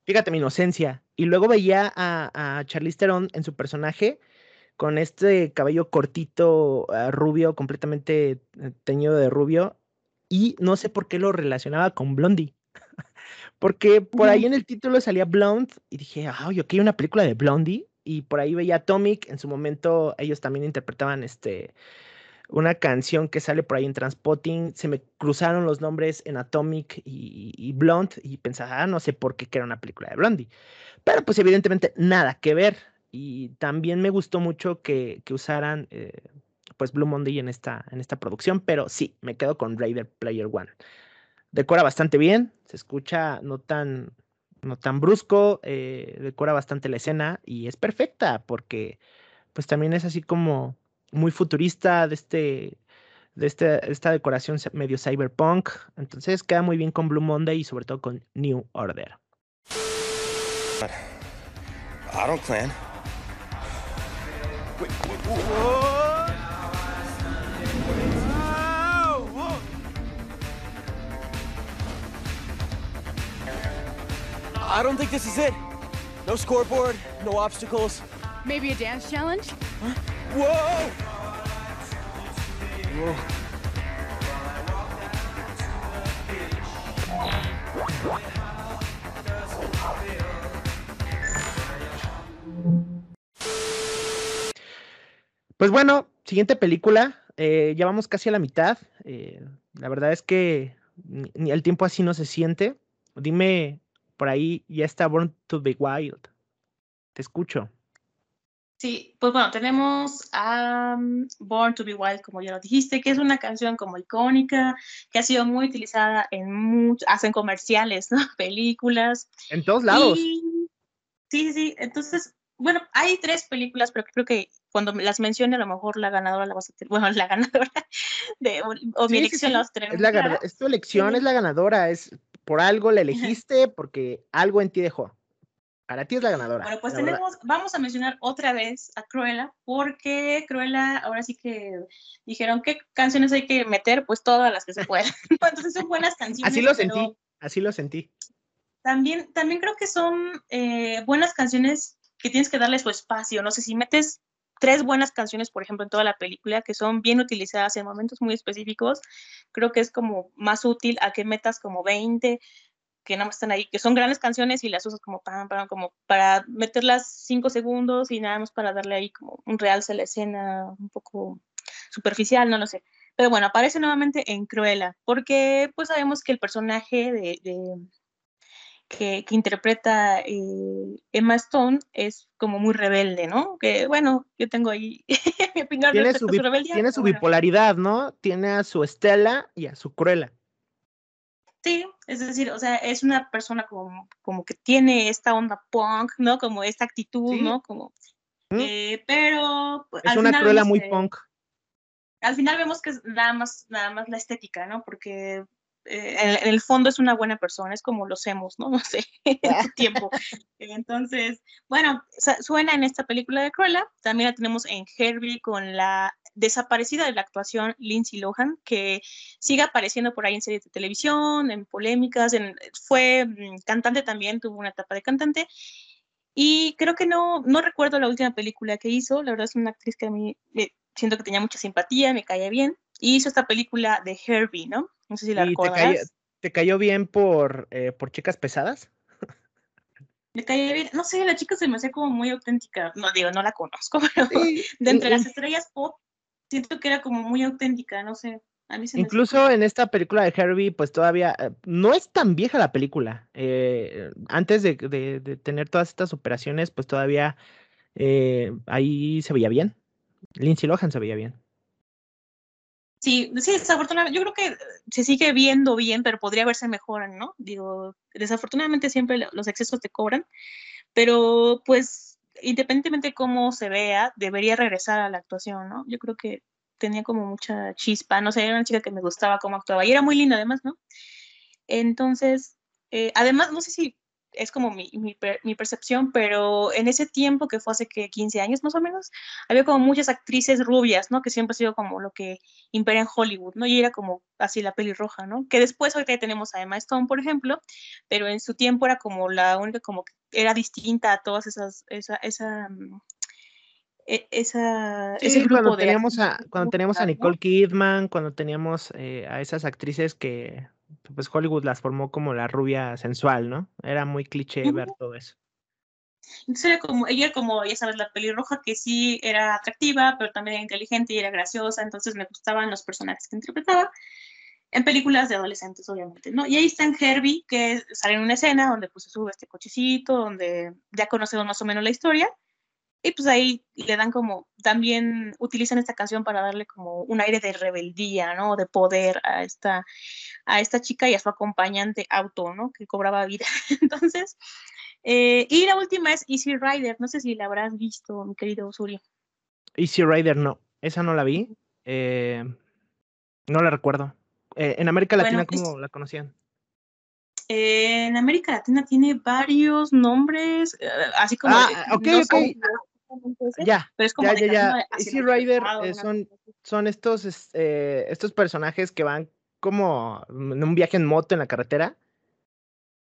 Fíjate mi inocencia. Y luego veía a, a Charlize Theron en su personaje con este cabello cortito, ah, rubio, completamente eh, teñido de rubio. Y no sé por qué lo relacionaba con Blondie. [LAUGHS] Porque por ahí en el título salía Blonde y dije, ah, yo quiero una película de Blondie. Y por ahí veía Atomic. En su momento ellos también interpretaban este una canción que sale por ahí en Transpotting, se me cruzaron los nombres en Atomic y, y Blonde y pensaba, ah, no sé por qué que era una película de Blondie. Pero pues evidentemente nada que ver. Y también me gustó mucho que, que usaran eh, pues Blue Monday en esta, en esta producción, pero sí, me quedo con Raider Player One. Decora bastante bien, se escucha no tan, no tan brusco, eh, decora bastante la escena y es perfecta porque pues también es así como muy futurista, de este de este, esta decoración medio cyberpunk. Entonces queda muy bien con Blue Monday y sobre todo con New Order. I don't clan. Wait, I don't think this is it. No scoreboard, no obstacles. Maybe a dance challenge? Huh? Whoa! Pues bueno, siguiente película. Eh, ya vamos casi a la mitad. Eh, la verdad es que el tiempo así no se siente. Dime, por ahí ya está Born to Be Wild. Te escucho. Sí, pues bueno, tenemos a Born to Be Wild, como ya lo dijiste, que es una canción como icónica, que ha sido muy utilizada en muchos, hacen comerciales, ¿no? [LAUGHS] Películas. En todos lados. sí, sí, sí. Entonces, bueno, hay tres películas, pero creo que cuando las mencione, a lo mejor la ganadora la vas a tener. [LAUGHS] Bueno, la ganadora de, o, mi elección la vas a tener. Es, la, es tu elección, es la ganadora, es por algo la elegiste, porque algo en ti dejó. Para ti es la ganadora. Bueno, pues tenemos, vamos a mencionar otra vez a Cruella, porque Cruella, ahora sí que dijeron qué canciones hay que meter, pues todas las que se puedan. [LAUGHS] Entonces son buenas canciones. Así lo sentí, así lo sentí. También, también creo que son eh, buenas canciones que tienes que darle su espacio. No sé si metes tres buenas canciones, por ejemplo, en toda la película, que son bien utilizadas en momentos muy específicos, creo que es como más útil a que metas como 20 que no están ahí, que son grandes canciones y las usas como, para como para meterlas cinco segundos y nada más para darle ahí como un realce a la escena un poco superficial, no lo sé. Pero bueno, aparece nuevamente en Cruella, porque pues sabemos que el personaje de, que, interpreta eh, Emma Stone es como muy rebelde, ¿no? Que bueno, yo tengo ahí [LAUGHS] mi opinión tiene su, Tiene su bipolaridad, ¿no? Tiene a su Estela y a su Cruella. Sí, es decir, o sea, es una persona como, como que tiene esta onda punk, ¿no? Como esta actitud, ¿no? Como, eh, pero... Pues, es una Cruella muy punk. Al final vemos que es nada más, nada más la estética, ¿no? Porque eh, en, el fondo es una buena persona, es como lo hacemos, ¿no? [LAUGHS] No sé, en su tiempo. Entonces, bueno, suena en esta película de Cruella, también la tenemos en Herbie con la desaparecida de la actuación Lindsay Lohan, que sigue apareciendo por ahí en series de televisión, en polémicas, fue mm, cantante también, tuvo una etapa de cantante, y creo que no, no recuerdo la última película que hizo, la verdad es una actriz que a mí eh, siento que tenía mucha simpatía, me caía bien, y hizo esta película de Herbie, ¿no? No sé si la recuerdas. Te cayó, bien por, eh, por chicas pesadas? Me caía bien, no sé, la chica se me hace como muy auténtica, no digo, no la conozco, [LAUGHS] pero de entre las estrellas pop, siento que era como muy auténtica, no sé. A mí se Incluso en esta película de Herbie, pues todavía eh, no es tan vieja la película. Eh, antes de, de, tener todas estas operaciones, pues todavía ahí se veía bien. Lindsay Lohan se veía bien. Sí, sí, desafortunadamente, yo creo que se sigue viendo bien, pero podría verse mejor, ¿no? Digo, desafortunadamente siempre los excesos te cobran, pero pues independientemente de cómo se vea, debería regresar a la actuación, ¿no? Yo creo que tenía como mucha chispa, no sé, era una chica que me gustaba cómo actuaba y era muy linda además, ¿no? Entonces, eh, además, no sé si es como mi, mi, percepción, pero en ese tiempo, que fue hace que 15 años más o menos, había como muchas actrices rubias, ¿no? Que siempre ha sido como lo que impera en Hollywood, ¿no? Y era como así la pelirroja, ¿no? Que después ahorita tenemos a Emma Stone, por ejemplo, pero en su tiempo era como la única, como que era distinta a todas esas, esa, esa, mm, e, esa ese grupo cuando teníamos a cuando teníamos a Nicole Kidman cuando teníamos eh, a esas actrices que pues Hollywood las formó como la rubia sensual, ¿no? Era muy cliché ver todo eso. Entonces era como, ella como, ya sabes, la pelirroja que sí era atractiva, pero también era inteligente y era graciosa, entonces me gustaban los personajes que interpretaba en películas de adolescentes, obviamente, ¿no? Y ahí está en Herbie, que sale en una escena donde pues se sube este cochecito, donde ya conocemos más o menos la historia, y pues ahí le dan como, también utilizan esta canción para darle como un aire de rebeldía, ¿no? De poder a esta, a esta chica y a su acompañante auto, ¿no? Que cobraba vida. [LAUGHS] Entonces, eh, y la última es Easy Rider. No sé si la habrás visto, mi querido Suri. Easy Rider, no. Esa no la vi. Eh, no la recuerdo. Eh, en América Latina, ¿cómo la conocían? En América Latina tiene varios nombres, así como... Ah, ok, ok. Ya, pero es como ya, ya, ya. Easy Rider eh, son, son estos, eh, estos personajes que van como en un viaje en moto en la carretera.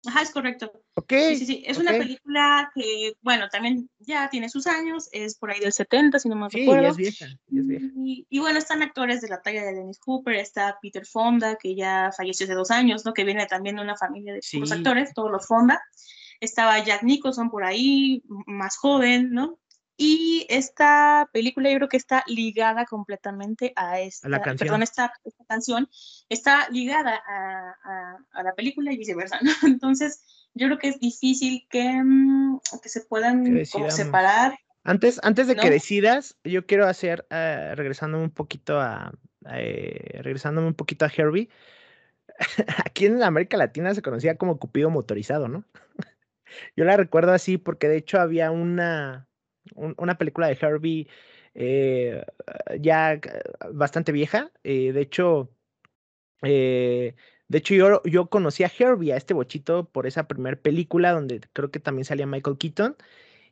Ajá, es correcto. Ok. Sí, sí, sí. Es una película que, bueno, también ya tiene sus años, es por ahí del 70, si no me sí, es vieja, es vieja. Y, bueno, están actores de la talla de Dennis Cooper, está Peter Fonda, que ya falleció hace dos años, ¿no? Que viene también de una familia de sí. actores, todos los Fonda. Estaba Jack Nicholson por ahí, más joven, ¿no? Y esta película yo creo que está ligada completamente a esta, la canción. Perdón, esta, esta, canción está ligada a, a, a, la película y viceversa, ¿no? [LAUGHS] Entonces, yo creo que es difícil que, mm, que se puedan que como separar. Antes, antes de ¿no? que decidas, yo quiero hacer, uh, regresándome un poquito a, eh, regresándome un poquito a Herbie, [LAUGHS] aquí en América Latina se conocía como Cupido motorizado, ¿no? [LAUGHS] yo la recuerdo así porque de hecho había una, un, una película de Herbie eh, ya bastante vieja. Eh, de hecho, eh, de hecho yo, yo conocí a Herbie, a este bochito, por esa primera película donde creo que también salía Michael Keaton.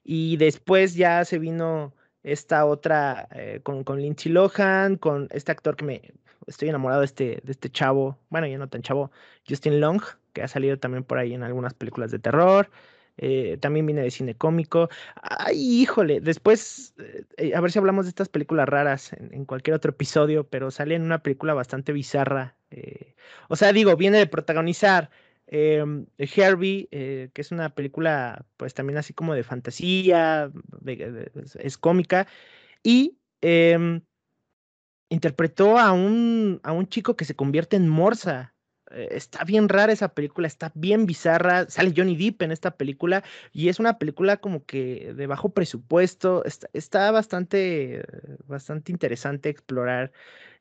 Y después ya se vino esta otra con, con Lindsay Lohan, con este actor que me estoy enamorado de este, de este chavo, bueno, ya no tan chavo, Justin Long, que ha salido también por ahí en algunas películas de terror. Eh, también viene de cine cómico. Ay, híjole, después, eh, a ver si hablamos de estas películas raras en, cualquier otro episodio, pero sale en una película bastante bizarra. Eh, o sea, digo, viene de protagonizar em, Herbie, que es una película, pues también así como de fantasía, es cómica, y em, interpretó a un, a un chico que se convierte en morsa está bien rara esa película, está bien bizarra. Sale Johnny Depp en esta película y es una película como que de bajo presupuesto. Está, está bastante, bastante interesante explorar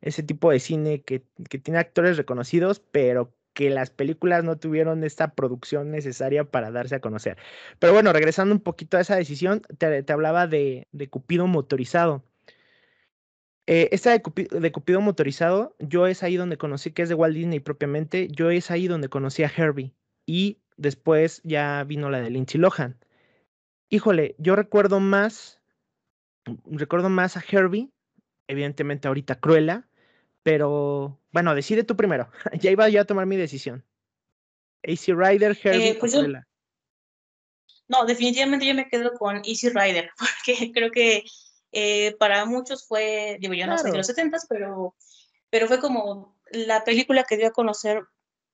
ese tipo de cine que, que, tiene actores reconocidos, pero que las películas no tuvieron esta producción necesaria para darse a conocer. Pero bueno, regresando un poquito a esa decisión, te, te hablaba de, de Cupido motorizado. Eh, esta de Cupido, de Cupido, motorizado, yo es ahí donde conocí, que es de Walt Disney propiamente, yo es ahí donde conocí a Herbie. Y después ya vino la de Lindsay Lohan. Híjole, yo recuerdo más, recuerdo más a Herbie, evidentemente ahorita Cruella, pero bueno, decide tú primero. [LAUGHS] ya iba yo a tomar mi decisión. Easy Rider, Herbie, eh, pues Cruella. Yo... No, definitivamente yo me quedo con Easy Rider, [LAUGHS] porque creo que eh, para muchos fue, digo, yo no claro. sé de los 70 pero, pero fue como la película que dio a conocer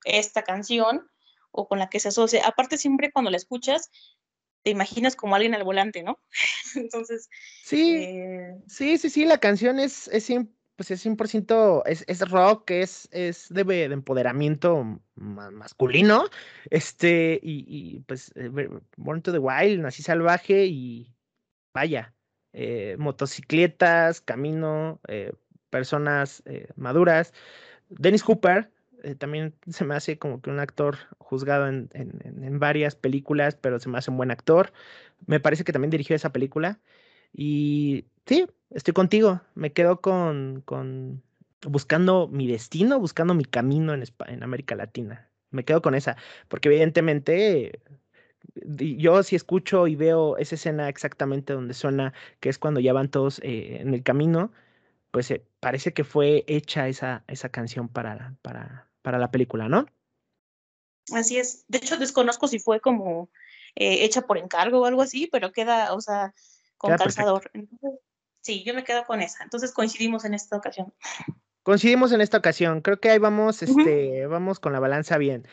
esta canción o con la que se asocia. Aparte, siempre cuando la escuchas, te imaginas como alguien al volante, ¿no? [LAUGHS] Entonces. Sí, eh... sí, sí, sí, la canción es, es, pues es 100%, es, es rock, es, es de, de empoderamiento masculino, este, y, y pues, Born to the Wild, nací salvaje y vaya, eh, motocicletas, camino, eh, personas eh, maduras. Dennis Hooper eh, también se me hace como que un actor juzgado en, en, en, varias películas, pero se me hace un buen actor. Me parece que también dirigió esa película. Y sí, estoy contigo. Me quedo con, con buscando mi destino, buscando mi camino en, en América Latina. Me quedo con esa, porque evidentemente yo si escucho y veo esa escena exactamente donde suena, que es cuando ya van todos eh, en el camino, pues eh, parece que fue hecha esa, esa canción para, para, para la película, ¿no? Así es. De hecho, desconozco si fue como eh, hecha por encargo o algo así, pero queda, o sea, con queda calzador. Entonces, sí, yo me quedo con esa. Entonces coincidimos en esta ocasión. Coincidimos en esta ocasión. Creo que ahí vamos, este, uh -huh. vamos con la balanza bien.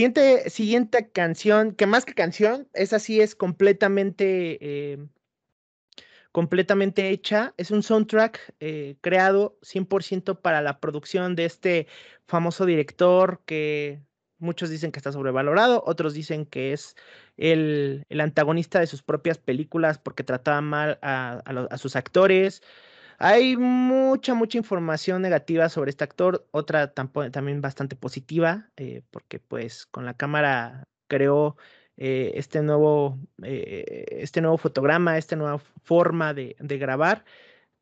Siguiente, siguiente canción, que más que canción, esa sí es completamente, eh, completamente hecha. Es un soundtrack eh, creado 100% para la producción de este famoso director que muchos dicen que está sobrevalorado, otros dicen que es el, el antagonista de sus propias películas porque trataba mal a sus actores. Hay mucha, mucha información negativa sobre este actor, otra también bastante positiva, eh, porque pues con la cámara creó eh, este, nuevo, eh, este nuevo fotograma, esta nueva forma de, de grabar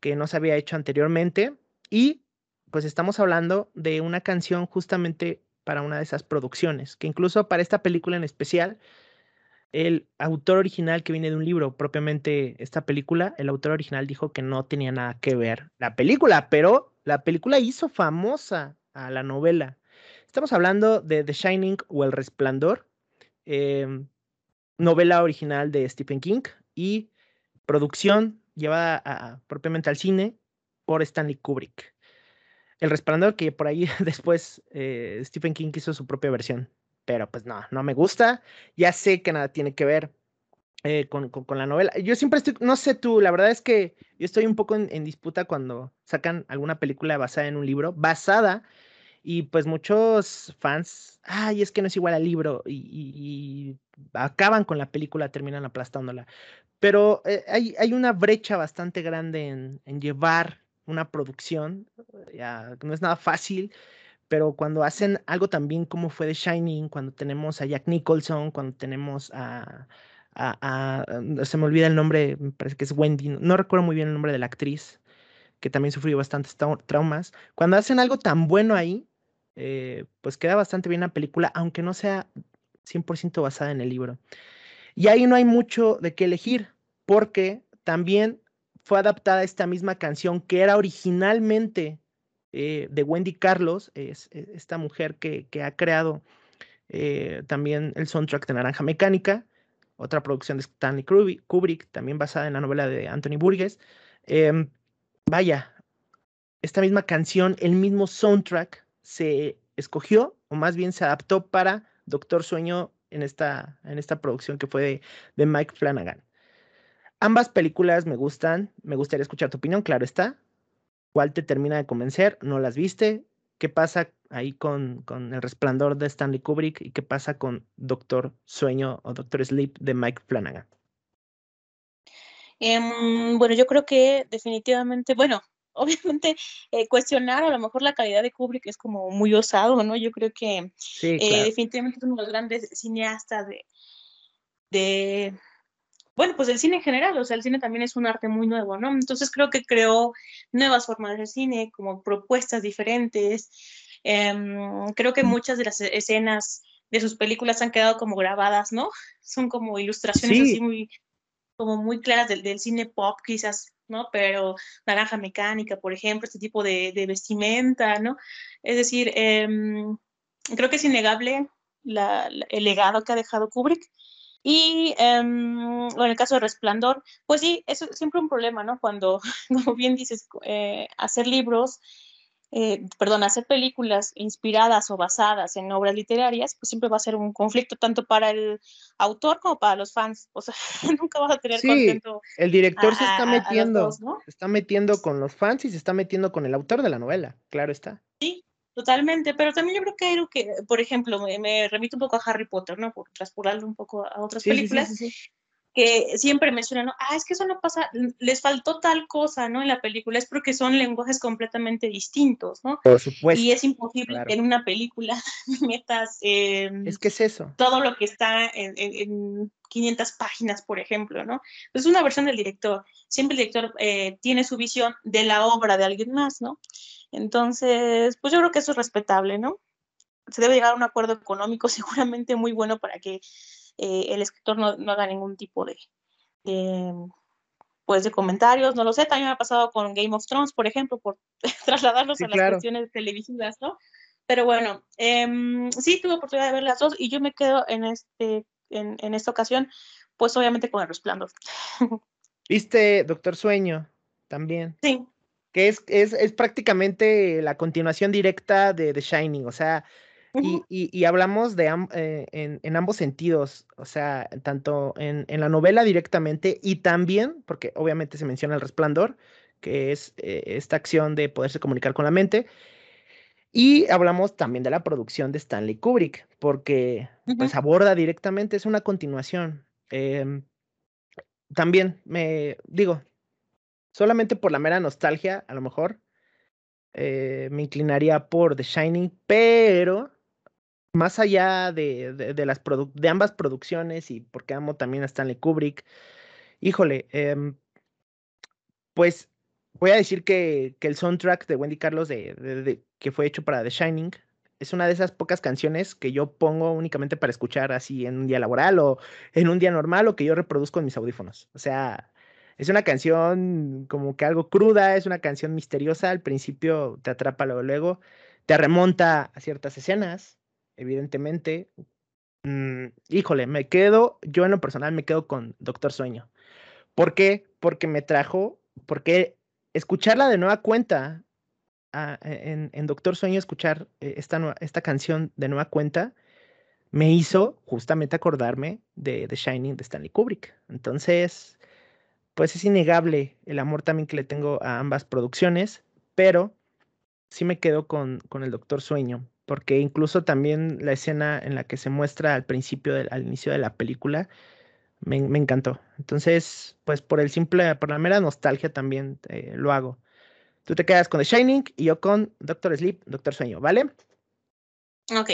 que no se había hecho anteriormente. Y pues estamos hablando de una canción justamente para una de esas producciones, que incluso para esta película en especial, el autor original que viene de un libro, propiamente esta película, el autor original dijo que no tenía nada que ver la película, pero la película hizo famosa a la novela. Estamos hablando de The Shining o El Resplandor, em, novela original de Stephen King y producción llevada propiamente al cine por Stanley Kubrick. El Resplandor, que por ahí [LAUGHS] después eh, Stephen King hizo su propia versión pero pues no, no me gusta. Ya sé que nada tiene que ver eh, con, la novela. Yo siempre estoy, no sé tú, la verdad es que yo estoy un poco en, disputa cuando sacan alguna película basada en un libro, basada, y pues muchos fans, ay, es que no es igual al libro, y, acaban con la película, terminan aplastándola. Pero eh, hay, hay, una brecha bastante grande en, en llevar una producción, ya, no es nada fácil pero cuando hacen algo también como fue The Shining, cuando tenemos a Jack Nicholson, cuando tenemos a, mm, se me olvida el nombre, me parece que es Wendy, no, recuerdo muy bien el nombre de la actriz, que también sufrió bastantes traumas, cuando hacen algo tan bueno ahí, eh, pues queda bastante bien la película, aunque no sea 100% basada en el libro. Y ahí no hay mucho de qué elegir, porque también fue adaptada esta misma canción que era originalmente eh, de Wendy Carlos, es, e, esta mujer que, ha creado eh, también el soundtrack de Naranja Mecánica, otra producción de Stanley Kubrick, también basada en la novela de Anthony Burgess. Em, vaya, esta misma canción, el mismo soundtrack se escogió, o más bien se adaptó para Doctor Sueño en esta, en esta producción que fue de, de Mike Flanagan. Ambas películas me gustan, me gustaría escuchar tu opinión, claro está. ¿Cuál te termina de convencer? ¿No las viste? ¿Qué pasa ahí con, con El Resplandor de Stanley Kubrick y qué pasa con Doctor Sueño o Doctor Sleep de Mike Flanagan? Em, bueno, yo creo que definitivamente, bueno, [LAUGHS] obviamente eh, cuestionar a lo mejor la calidad de Kubrick es como muy osado, ¿no? Yo creo que eh, definitivamente es uno de los grandes cineastas de, de, bueno, pues el cine en general, o sea, el cine también es un arte muy nuevo, ¿no? Entonces creo que creó nuevas formas de cine, como propuestas diferentes. Em, creo que muchas de las escenas de sus películas han quedado como grabadas, ¿no? [LAUGHS] Son como ilustraciones así muy, como muy claras del, cine pop, quizás, ¿no? Pero Naranja Mecánica, por ejemplo, este tipo de, vestimenta, ¿no? Es decir, em, creo que es innegable el legado que ha dejado Kubrick y em, en el caso de Resplandor, pues sí, eso es siempre un problema, ¿no? Cuando, [LAUGHS] como bien dices, eh, hacer libros, eh, perdón, hacer películas inspiradas o basadas en obras literarias, pues siempre va a ser un conflicto tanto para el autor como para los fans. O sea, [LAUGHS] nunca vas a tener sí, El director se está metiendo, se está metiendo con los fans y se está metiendo con el autor de la novela, claro está. Sí, Totalmente, pero también yo creo que algo que, por ejemplo, me, remito un poco a Harry Potter, ¿no? Por un poco a otras películas, que siempre mencionan, ah, es que eso no pasa, les faltó tal cosa, ¿no? En la película, es porque son lenguajes completamente distintos, ¿no? Por supuesto. Y es imposible que en una película [LAUGHS] metas... Em, es que es eso. Todo lo que está en, en, 500 páginas, por ejemplo, ¿no? Es una versión del director. Siempre el director eh, tiene su visión de la obra de alguien más, ¿no? Entonces, pues yo creo que eso es respetable, ¿no? Se debe llegar a un acuerdo económico [LAUGHS] seguramente muy bueno para que eh, el escritor no, haga ningún tipo de, pues de comentarios, no lo sé, también me ha pasado con Game of Thrones, por ejemplo, por [LAUGHS] trasladarlos a las cuestiones televisivas, ¿no? Pero bueno, em, sí tuve oportunidad de ver las dos y yo me quedo en, este, en, en esta ocasión, pues obviamente con el resplandor. [LAUGHS] ¿Viste Doctor Sueño también? Sí, que es, es, es, prácticamente la continuación directa de The Shining, o sea, y, y, hablamos de eh, en, en, ambos sentidos, o sea, tanto en, en, la novela directamente y también, porque obviamente se menciona el resplandor, que es eh, esta acción de poderse comunicar con la mente, y hablamos también de la producción de Stanley Kubrick, porque pues aborda directamente, es una continuación. Em, también me digo, solamente por la mera nostalgia, a lo mejor, eh, me inclinaría por The Shining, pero más allá de, las de ambas producciones y porque amo también a Stanley Kubrick, híjole, em, pues voy a decir que, el soundtrack de Wendy Carlos de, que fue hecho para The Shining es una de esas pocas canciones que yo pongo únicamente para escuchar así en un día laboral o en un día normal o que yo reproduzco en mis audífonos. O sea, es una canción como que algo cruda, es una canción misteriosa, al principio te atrapa luego, luego te remonta a ciertas escenas, evidentemente. Mm, híjole, me quedo, yo en lo personal me quedo con Doctor Sueño. ¿Por qué? Porque me trajo, porque escucharla de nueva cuenta ah, en, Doctor Sueño, escuchar eh, esta, esta canción de nueva cuenta, me hizo justamente acordarme de The Shining de Stanley Kubrick. Entonces, pues es innegable el amor también que le tengo a ambas producciones, pero sí me quedo con, con el Doctor Sueño, porque incluso también la escena en la que se muestra al principio, al inicio de la película, me, encantó. Entonces, pues por el simple, por la mera nostalgia también eh, lo hago. Tú te quedas con The Shining y yo con Doctor Sleep, Doctor Sueño, ¿vale? Ok.